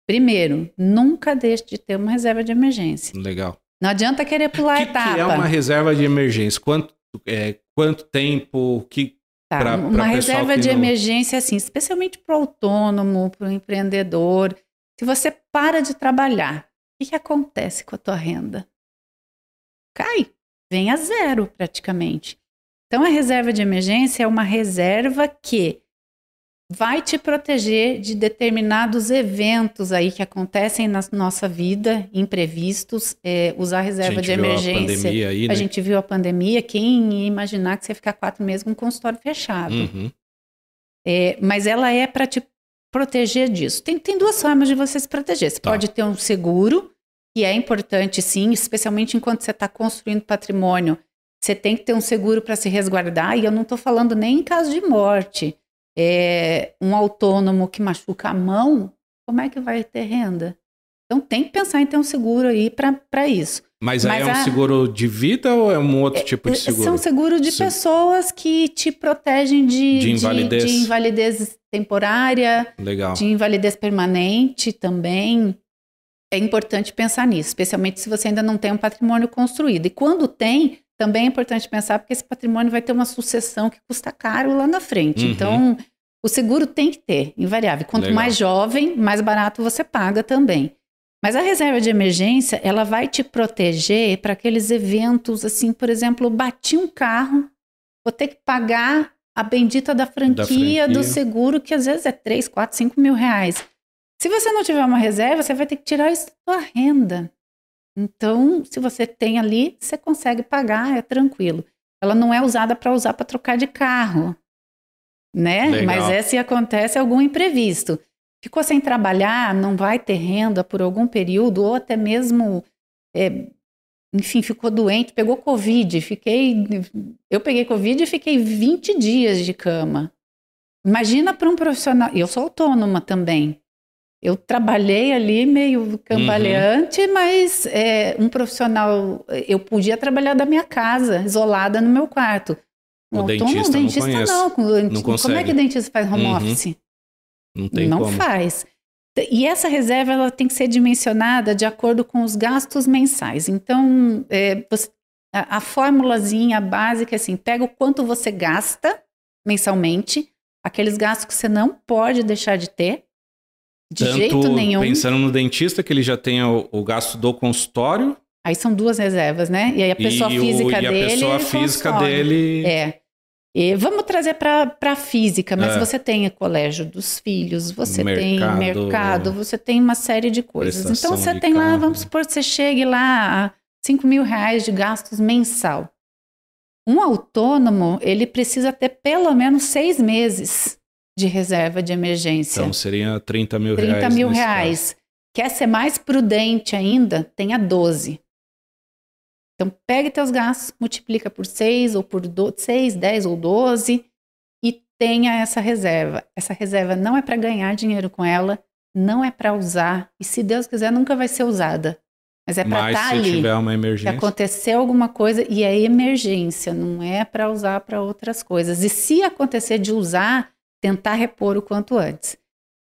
[SPEAKER 2] Primeiro, nunca deixe de ter uma reserva de emergência.
[SPEAKER 1] Legal.
[SPEAKER 2] Não adianta querer pular
[SPEAKER 1] que,
[SPEAKER 2] a etapa.
[SPEAKER 1] Que é uma reserva de emergência? Quanto, é, quanto tempo? Que,
[SPEAKER 2] tá, pra, uma pra reserva de não... emergência, assim, especialmente para o autônomo, para o empreendedor. Se você para de trabalhar, o que, que acontece com a tua renda? Cai, vem a zero praticamente. Então, a reserva de emergência é uma reserva que vai te proteger de determinados eventos aí que acontecem na nossa vida, imprevistos, é, usar reserva de emergência. A, aí, né? a, gente viu a pandemia, quem ia imaginar que você ia ficar quatro meses com um consultório fechado. Uhum. É, mas ela é para te proteger disso. Tem, tem duas formas de você se proteger. Você tá. pode ter um seguro, que é importante sim, especialmente enquanto você está construindo patrimônio. Você tem que ter um seguro para se resguardar, e eu não estou falando nem em caso de morte é, um autônomo que machuca a mão, como é que vai ter renda? Então tem que pensar em ter um seguro aí para isso.
[SPEAKER 1] Mas, Mas aí é um a... seguro de vida ou é um outro é, tipo de seguro?
[SPEAKER 2] São seguros de pessoas que te protegem de, de invalidez. De, de invalidez temporária,
[SPEAKER 1] Legal.
[SPEAKER 2] de invalidez permanente também. É importante pensar nisso, especialmente se você ainda não tem um patrimônio construído. E quando tem, também é importante pensar porque esse patrimônio vai ter uma sucessão que custa caro lá na frente. Uhum. Então, o seguro tem que ter, invariável. Quanto Legal. mais jovem, mais barato você paga também. Mas a reserva de emergência, ela vai te proteger para aqueles eventos, assim, por exemplo, bati um carro, vou ter que pagar a bendita da franquia, da franquia, do seguro, que às vezes é 3, 4, 5 mil reais. Se você não tiver uma reserva, você vai ter que tirar isso da sua renda. Então, se você tem ali, você consegue pagar, é tranquilo. Ela não é usada para usar para trocar de carro, né? Legal. Mas é se acontece algum imprevisto. Ficou sem trabalhar, não vai ter renda por algum período, ou até mesmo, é, enfim, ficou doente, pegou Covid. Fiquei. Eu peguei Covid e fiquei 20 dias de cama. Imagina para um profissional. Eu sou autônoma também. Eu trabalhei ali meio cambaleante, uhum. mas é, um profissional, eu podia trabalhar da minha casa, isolada no meu quarto.
[SPEAKER 1] O um dentista, autônomo, dentista não,
[SPEAKER 2] não. não. Como é que o dentista faz home uhum. office?
[SPEAKER 1] Não tem
[SPEAKER 2] Não
[SPEAKER 1] como.
[SPEAKER 2] faz. E essa reserva ela tem que ser dimensionada de acordo com os gastos mensais. Então, é, você, a, a formulazinha básica é assim: pega o quanto você gasta mensalmente, aqueles gastos que você não pode deixar de ter, de Tanto jeito nenhum.
[SPEAKER 1] Pensando no dentista, que ele já tem o, o, gasto do consultório.
[SPEAKER 2] Aí são duas reservas, né? E aí a pessoa e física o, e dele.
[SPEAKER 1] a pessoa física dele.
[SPEAKER 2] É. E vamos trazer para a física, mas é. você tem colégio dos filhos, você mercado, tem mercado, você tem uma série de coisas. Então você tem carro. lá, vamos supor que você chegue lá a 5 mil reais de gastos mensal. Um autônomo, ele precisa ter pelo menos seis meses de reserva de emergência.
[SPEAKER 1] Então seria 30 mil 30 reais.
[SPEAKER 2] 30 mil reais. Caso. Quer ser mais prudente ainda? Tenha 12. Então pegue teus gastos, multiplica por 6 ou por 6, 10 ou 12 e tenha essa reserva. Essa reserva não é para ganhar dinheiro com ela, não é para usar e se Deus quiser nunca vai ser usada. Mas é para estar tá ali.
[SPEAKER 1] tiver uma emergência.
[SPEAKER 2] Se acontecer alguma coisa e é emergência, não é para usar para outras coisas. E se acontecer de usar, tentar repor o quanto antes.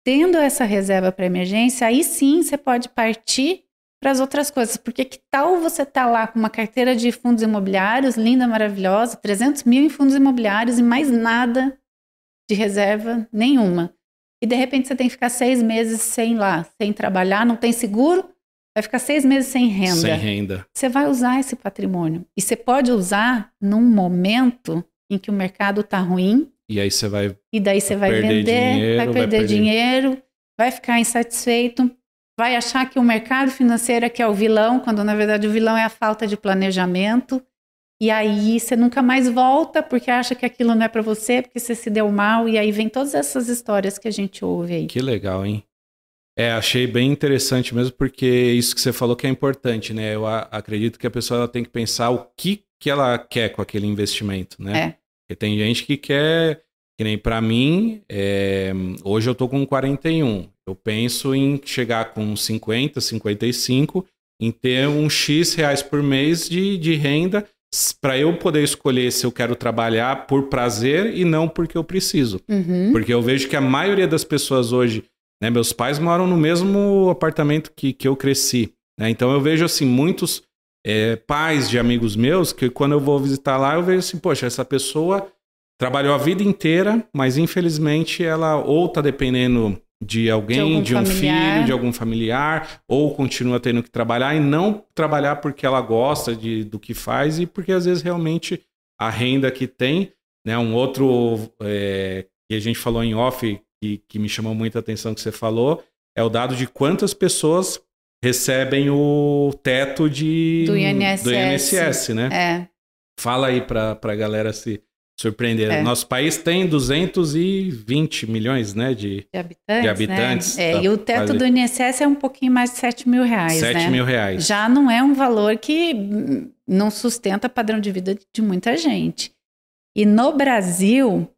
[SPEAKER 2] Tendo essa reserva para emergência, aí sim você pode partir para as outras coisas, porque que tal você estar tá lá com uma carteira de fundos imobiliários linda, maravilhosa, 300 mil em fundos imobiliários e mais nada de reserva nenhuma. E de repente você tem que ficar seis meses sem lá, sem trabalhar, não tem seguro, vai ficar seis meses sem renda.
[SPEAKER 1] Sem renda.
[SPEAKER 2] Você vai usar esse patrimônio. E você pode usar num momento em que o mercado está ruim,
[SPEAKER 1] e aí você vai.
[SPEAKER 2] E daí você vai vender, dinheiro, vai, perder vai perder dinheiro, vai ficar insatisfeito, vai achar que o mercado financeiro é que é o vilão, quando na verdade o vilão é a falta de planejamento. E aí você nunca mais volta porque acha que aquilo não é para você, porque você se deu mal. E aí vem todas essas histórias que a gente ouve aí.
[SPEAKER 1] Que legal, hein? É, achei bem interessante mesmo, porque isso que você falou que é importante, né? Eu acredito que a pessoa tem que pensar o que, que ela quer com aquele investimento, né?
[SPEAKER 2] É.
[SPEAKER 1] Porque tem gente que quer, que nem para mim, é, hoje eu tô com 41. Eu penso em chegar com 50, 55, em ter um X reais por mês de, de renda para eu poder escolher se eu quero trabalhar por prazer e não porque eu preciso. Uhum. Porque eu vejo que a maioria das pessoas hoje, né, meus pais moram no mesmo apartamento que, que eu cresci. Né? Então eu vejo assim, muitos é, pais de amigos meus que quando eu vou visitar lá, eu vejo assim, poxa, essa pessoa trabalhou a vida inteira, mas infelizmente ela ou está dependendo de alguém, de, de um familiar. filho, de algum familiar, ou continua tendo que trabalhar e não trabalhar porque ela gosta de, do que faz e porque às vezes realmente a renda que tem, né, um outro é, que a gente falou em off que, que me chamou muita atenção que você falou é o dado de quantas pessoas recebem o teto de,
[SPEAKER 2] do INSS,
[SPEAKER 1] do INSS né?
[SPEAKER 2] É.
[SPEAKER 1] Fala aí para a galera se surpreender. É. Nosso país tem 220 milhões né, de,
[SPEAKER 2] de habitantes. De habitantes
[SPEAKER 1] né?
[SPEAKER 2] é, tá, e o teto do INSS é um pouquinho mais de 7 mil reais.
[SPEAKER 1] 7
[SPEAKER 2] né?
[SPEAKER 1] mil reais.
[SPEAKER 2] Já não é um valor que não sustenta padrão de vida de muita gente. E no Brasil,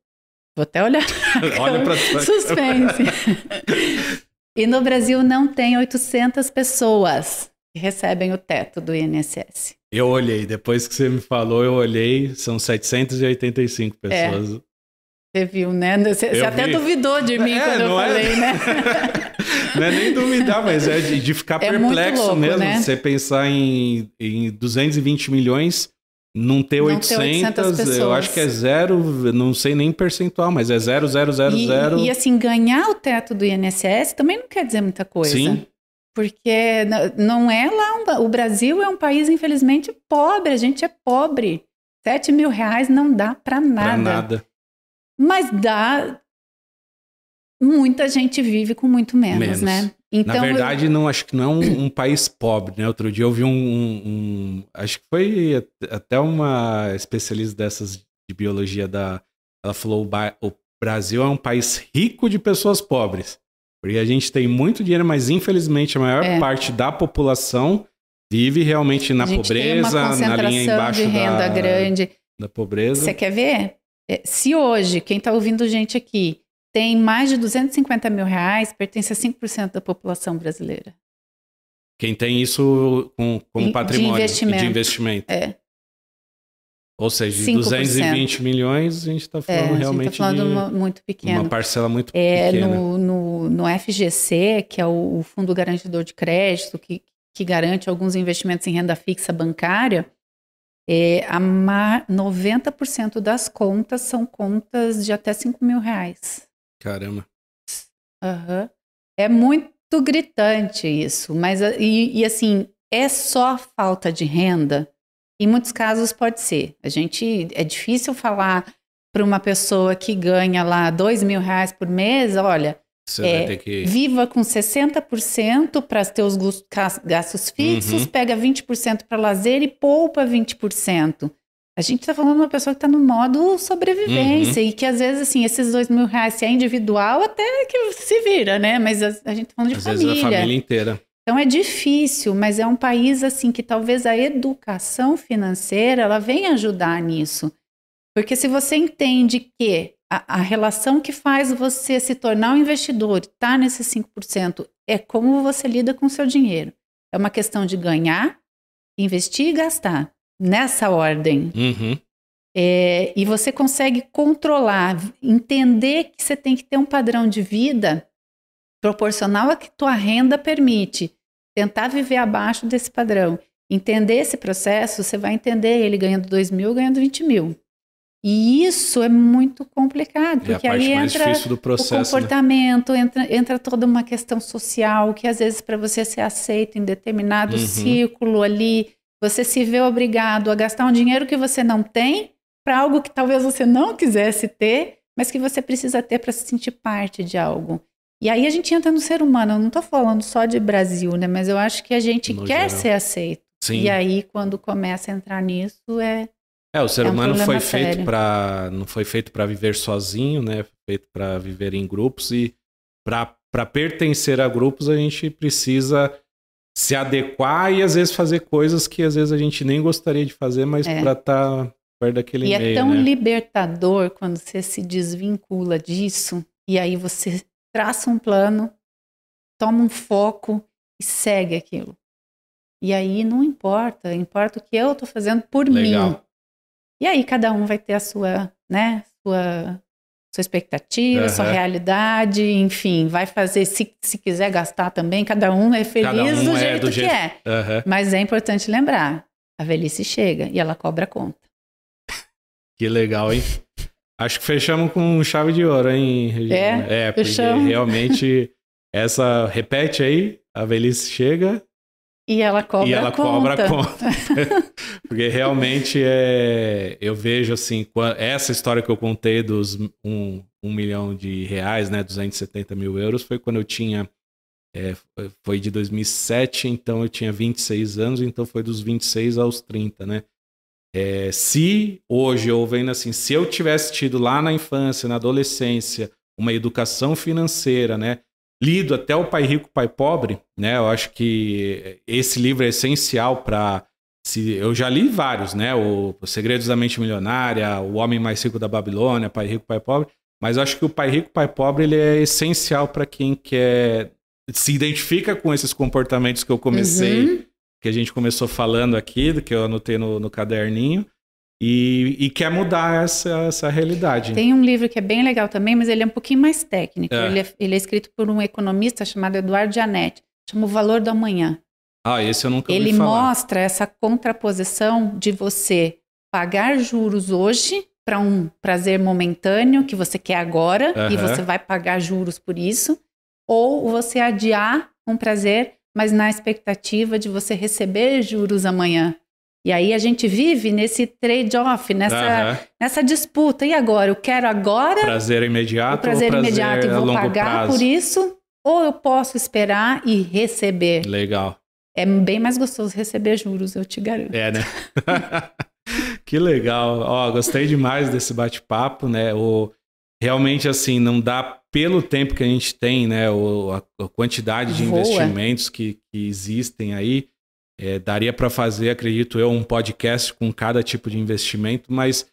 [SPEAKER 2] vou até olhar.
[SPEAKER 1] Olha para
[SPEAKER 2] Suspense. e no Brasil não tem 800 pessoas que recebem o teto do INSS.
[SPEAKER 1] Eu olhei, depois que você me falou, eu olhei, são 785 é. pessoas. É.
[SPEAKER 2] Você viu, né? Você, você até duvidou de mim é, quando eu é? falei, é... né?
[SPEAKER 1] não é nem duvidar, mas é de, de ficar é perplexo louco, mesmo. Né? Você pensar em, em 220 milhões não ter, não 800, ter 800 eu acho que é zero, não sei nem percentual, mas é zero, zero, zero,
[SPEAKER 2] e,
[SPEAKER 1] zero.
[SPEAKER 2] E assim, ganhar o teto do INSS também não quer dizer muita coisa.
[SPEAKER 1] Sim.
[SPEAKER 2] Porque não é lá, um, o Brasil é um país, infelizmente, pobre, a gente é pobre. 7 mil reais não dá para nada. Pra
[SPEAKER 1] nada.
[SPEAKER 2] Mas dá. Muita gente vive com muito menos, menos. né?
[SPEAKER 1] Então, Na verdade, eu... não acho que não é um, um, país pobre, né? Outro dia eu vi um, um, Acho que foi até uma especialista dessas de biologia da. Ela falou: o Brasil é um país rico de pessoas pobres. Porque a gente tem muito dinheiro, mas infelizmente a maior é. parte da população vive realmente na pobreza, na linha embaixo
[SPEAKER 2] de renda
[SPEAKER 1] da,
[SPEAKER 2] grande.
[SPEAKER 1] da pobreza.
[SPEAKER 2] Você quer ver? É, se hoje, quem está ouvindo gente aqui, tem mais de 250 mil reais, pertence a 5% da população brasileira.
[SPEAKER 1] Quem tem isso com, como patrimônio de investimento. de investimento.
[SPEAKER 2] É.
[SPEAKER 1] Ou seja, de 220 milhões, a gente está falando é, realmente tá falando de uma,
[SPEAKER 2] muito pequeno.
[SPEAKER 1] uma parcela muito
[SPEAKER 2] é,
[SPEAKER 1] pequena.
[SPEAKER 2] No, no, no FGC, que é o, o Fundo Garantidor de Crédito, que, que garante alguns investimentos em renda fixa bancária, é, a 90% das contas são contas de até 5 mil reais.
[SPEAKER 1] Caramba.
[SPEAKER 2] Uhum. É muito gritante isso, mas e, e, assim, é só falta de renda? Em muitos casos pode ser. A gente é difícil falar para uma pessoa que ganha lá dois mil reais por mês, olha, é, que... viva com 60% para ter os gastos fixos, uhum. pega 20% para lazer e poupa 20%. A gente está falando de uma pessoa que está no modo sobrevivência uhum. e que às vezes, assim, esses dois mil reais, se é individual, até que se vira, né? Mas a, a gente está falando de
[SPEAKER 1] às
[SPEAKER 2] família.
[SPEAKER 1] Vezes a família inteira.
[SPEAKER 2] Então é difícil, mas é um país, assim, que talvez a educação financeira, ela venha ajudar nisso. Porque se você entende que a, a relação que faz você se tornar um investidor, tá nesses 5%, é como você lida com o seu dinheiro. É uma questão de ganhar, investir e gastar nessa ordem.
[SPEAKER 1] Uhum.
[SPEAKER 2] É, e você consegue controlar, entender que você tem que ter um padrão de vida proporcional a que tua renda permite. Tentar viver abaixo desse padrão. Entender esse processo, você vai entender ele ganhando 2 mil, ganhando 20 mil. E isso é muito complicado, porque aí entra processo, o né? comportamento, né? entra, entra toda uma questão social, que às vezes para você ser aceito em determinado uhum. círculo ali, você se vê obrigado a gastar um dinheiro que você não tem para algo que talvez você não quisesse ter, mas que você precisa ter para se sentir parte de algo. E aí a gente entra no ser humano. Eu não estou falando só de Brasil, né? Mas eu acho que a gente no quer geral. ser aceito.
[SPEAKER 1] Sim.
[SPEAKER 2] E aí quando começa a entrar nisso é
[SPEAKER 1] é, o ser é um humano foi feito para não foi feito para viver sozinho, né? Foi feito para viver em grupos e para pertencer a grupos a gente precisa se adequar e às vezes fazer coisas que às vezes a gente nem gostaria de fazer, mas é. para estar tá perto daquele
[SPEAKER 2] e
[SPEAKER 1] meio,
[SPEAKER 2] é tão
[SPEAKER 1] né?
[SPEAKER 2] libertador quando você se desvincula disso e aí você traça um plano, toma um foco e segue aquilo. E aí não importa, importa o que eu estou fazendo por Legal. mim. E aí cada um vai ter a sua, né, sua sua expectativa, uhum. sua realidade, enfim, vai fazer, se, se quiser gastar também, cada um é feliz um do, é jeito do, jeito que é.
[SPEAKER 1] Uhum.
[SPEAKER 2] Mas é importante lembrar, a velhice chega e ela cobra a conta.
[SPEAKER 1] Que legal, hein? Acho que fechamos com chave de ouro, hein,
[SPEAKER 2] Regina? É,
[SPEAKER 1] é porque fechamos. realmente essa repete aí, a velhice chega
[SPEAKER 2] e ela cobra
[SPEAKER 1] e ela
[SPEAKER 2] a
[SPEAKER 1] conta. cobra conta. Porque realmente é, eu vejo assim, essa história que eu contei dos um, um milhão de reais, né, 270 mil euros, foi quando eu tinha, é, foi de 2007, então eu tinha 26 anos, então foi dos 26 aos 30, né? É, se hoje eu vendo assim, se eu tivesse tido lá na infância, na adolescência, uma educação financeira, né? Lido até o Pai Rico, Pai Pobre, né? Eu acho que esse livro é essencial para se eu já li vários, né? O, o Segredos da Mente Milionária, O Homem Mais Rico da Babilônia, Pai Rico, Pai Pobre. Mas eu acho que o Pai Rico, Pai Pobre ele é essencial para quem quer se identifica com esses comportamentos que eu comecei, uhum. que a gente começou falando aqui, que eu anotei no, no caderninho. E, e, quer mudar essa, essa realidade.
[SPEAKER 2] Tem um livro que é bem legal também, mas ele é um pouquinho mais técnico. É. Ele, é, ele, é, escrito por um economista chamado Eduardo Janetti, chama O Valor do Amanhã.
[SPEAKER 1] Ah, esse eu nunca
[SPEAKER 2] Ele mostra essa contraposição de você pagar juros hoje para um prazer momentâneo que você quer agora uhum. e você vai pagar juros por isso, ou você adiar um prazer, mas na expectativa de você receber juros amanhã. E aí a gente vive nesse trade-off, nessa, uhum. nessa disputa. E agora? Eu quero agora.
[SPEAKER 1] Prazer imediato. O
[SPEAKER 2] prazer, prazer imediato e vou pagar prazo. por isso. Ou eu posso esperar e receber.
[SPEAKER 1] Legal.
[SPEAKER 2] É bem mais gostoso receber juros, eu te garanto.
[SPEAKER 1] É, né? que legal. Ó, gostei demais desse bate-papo, né? O, realmente, assim, não dá pelo tempo que a gente tem, né? O, a, a quantidade de Voa. investimentos que, que existem aí. É, daria para fazer, acredito eu, um podcast com cada tipo de investimento, mas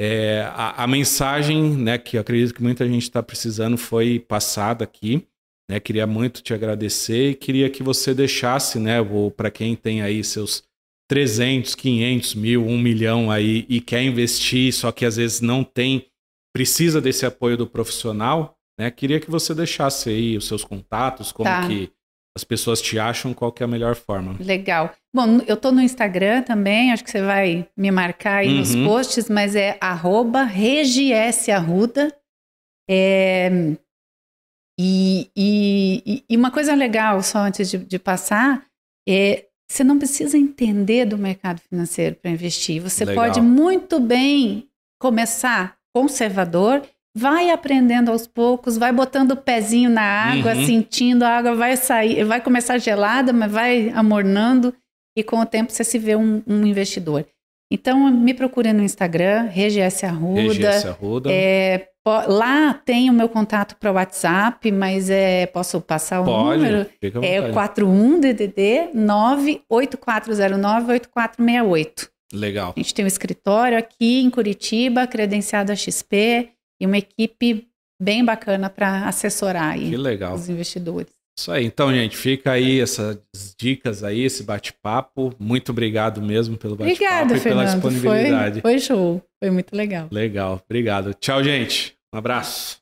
[SPEAKER 1] é, a, a, mensagem né, que eu acredito que muita gente está precisando foi passada aqui. Né? Queria muito te agradecer e queria que você deixasse, né, para quem tem aí seus 300, 500 mil, 1 milhão aí e quer investir, só que às vezes não tem, precisa desse apoio do profissional, né? Queria que você deixasse aí os seus contatos, como tá. que as pessoas te acham, qual que é a melhor forma.
[SPEAKER 2] Legal. Bom, eu tô no Instagram também, acho que você vai me marcar aí uhum. nos posts, mas é arroba regiesarruda. É, e, e, e, uma coisa legal, só antes de, de, passar, é você não precisa entender do mercado financeiro para investir. Você legal. pode muito bem começar conservador, vai aprendendo aos poucos, vai botando o pezinho na água, uhum. sentindo a água vai sair, vai começar gelada, mas vai amornando e com o tempo você se vê um, um investidor. Então me procure no Instagram, RGS Arruda. Arruda. É, Lá tem o meu contato para o WhatsApp, mas é, posso passar o Pode, número? É o 41DDD 98409-8468.
[SPEAKER 1] Legal.
[SPEAKER 2] A gente tem um escritório aqui em Curitiba, credenciado a XP, e uma equipe bem bacana para assessorar aí os investidores.
[SPEAKER 1] Isso aí. Então, gente, fica aí essas dicas aí, esse bate-papo. Muito obrigado mesmo pelo bate-papo e pela disponibilidade.
[SPEAKER 2] Foi, foi show. Foi muito legal.
[SPEAKER 1] Legal. Obrigado. Tchau, gente. Um abraço.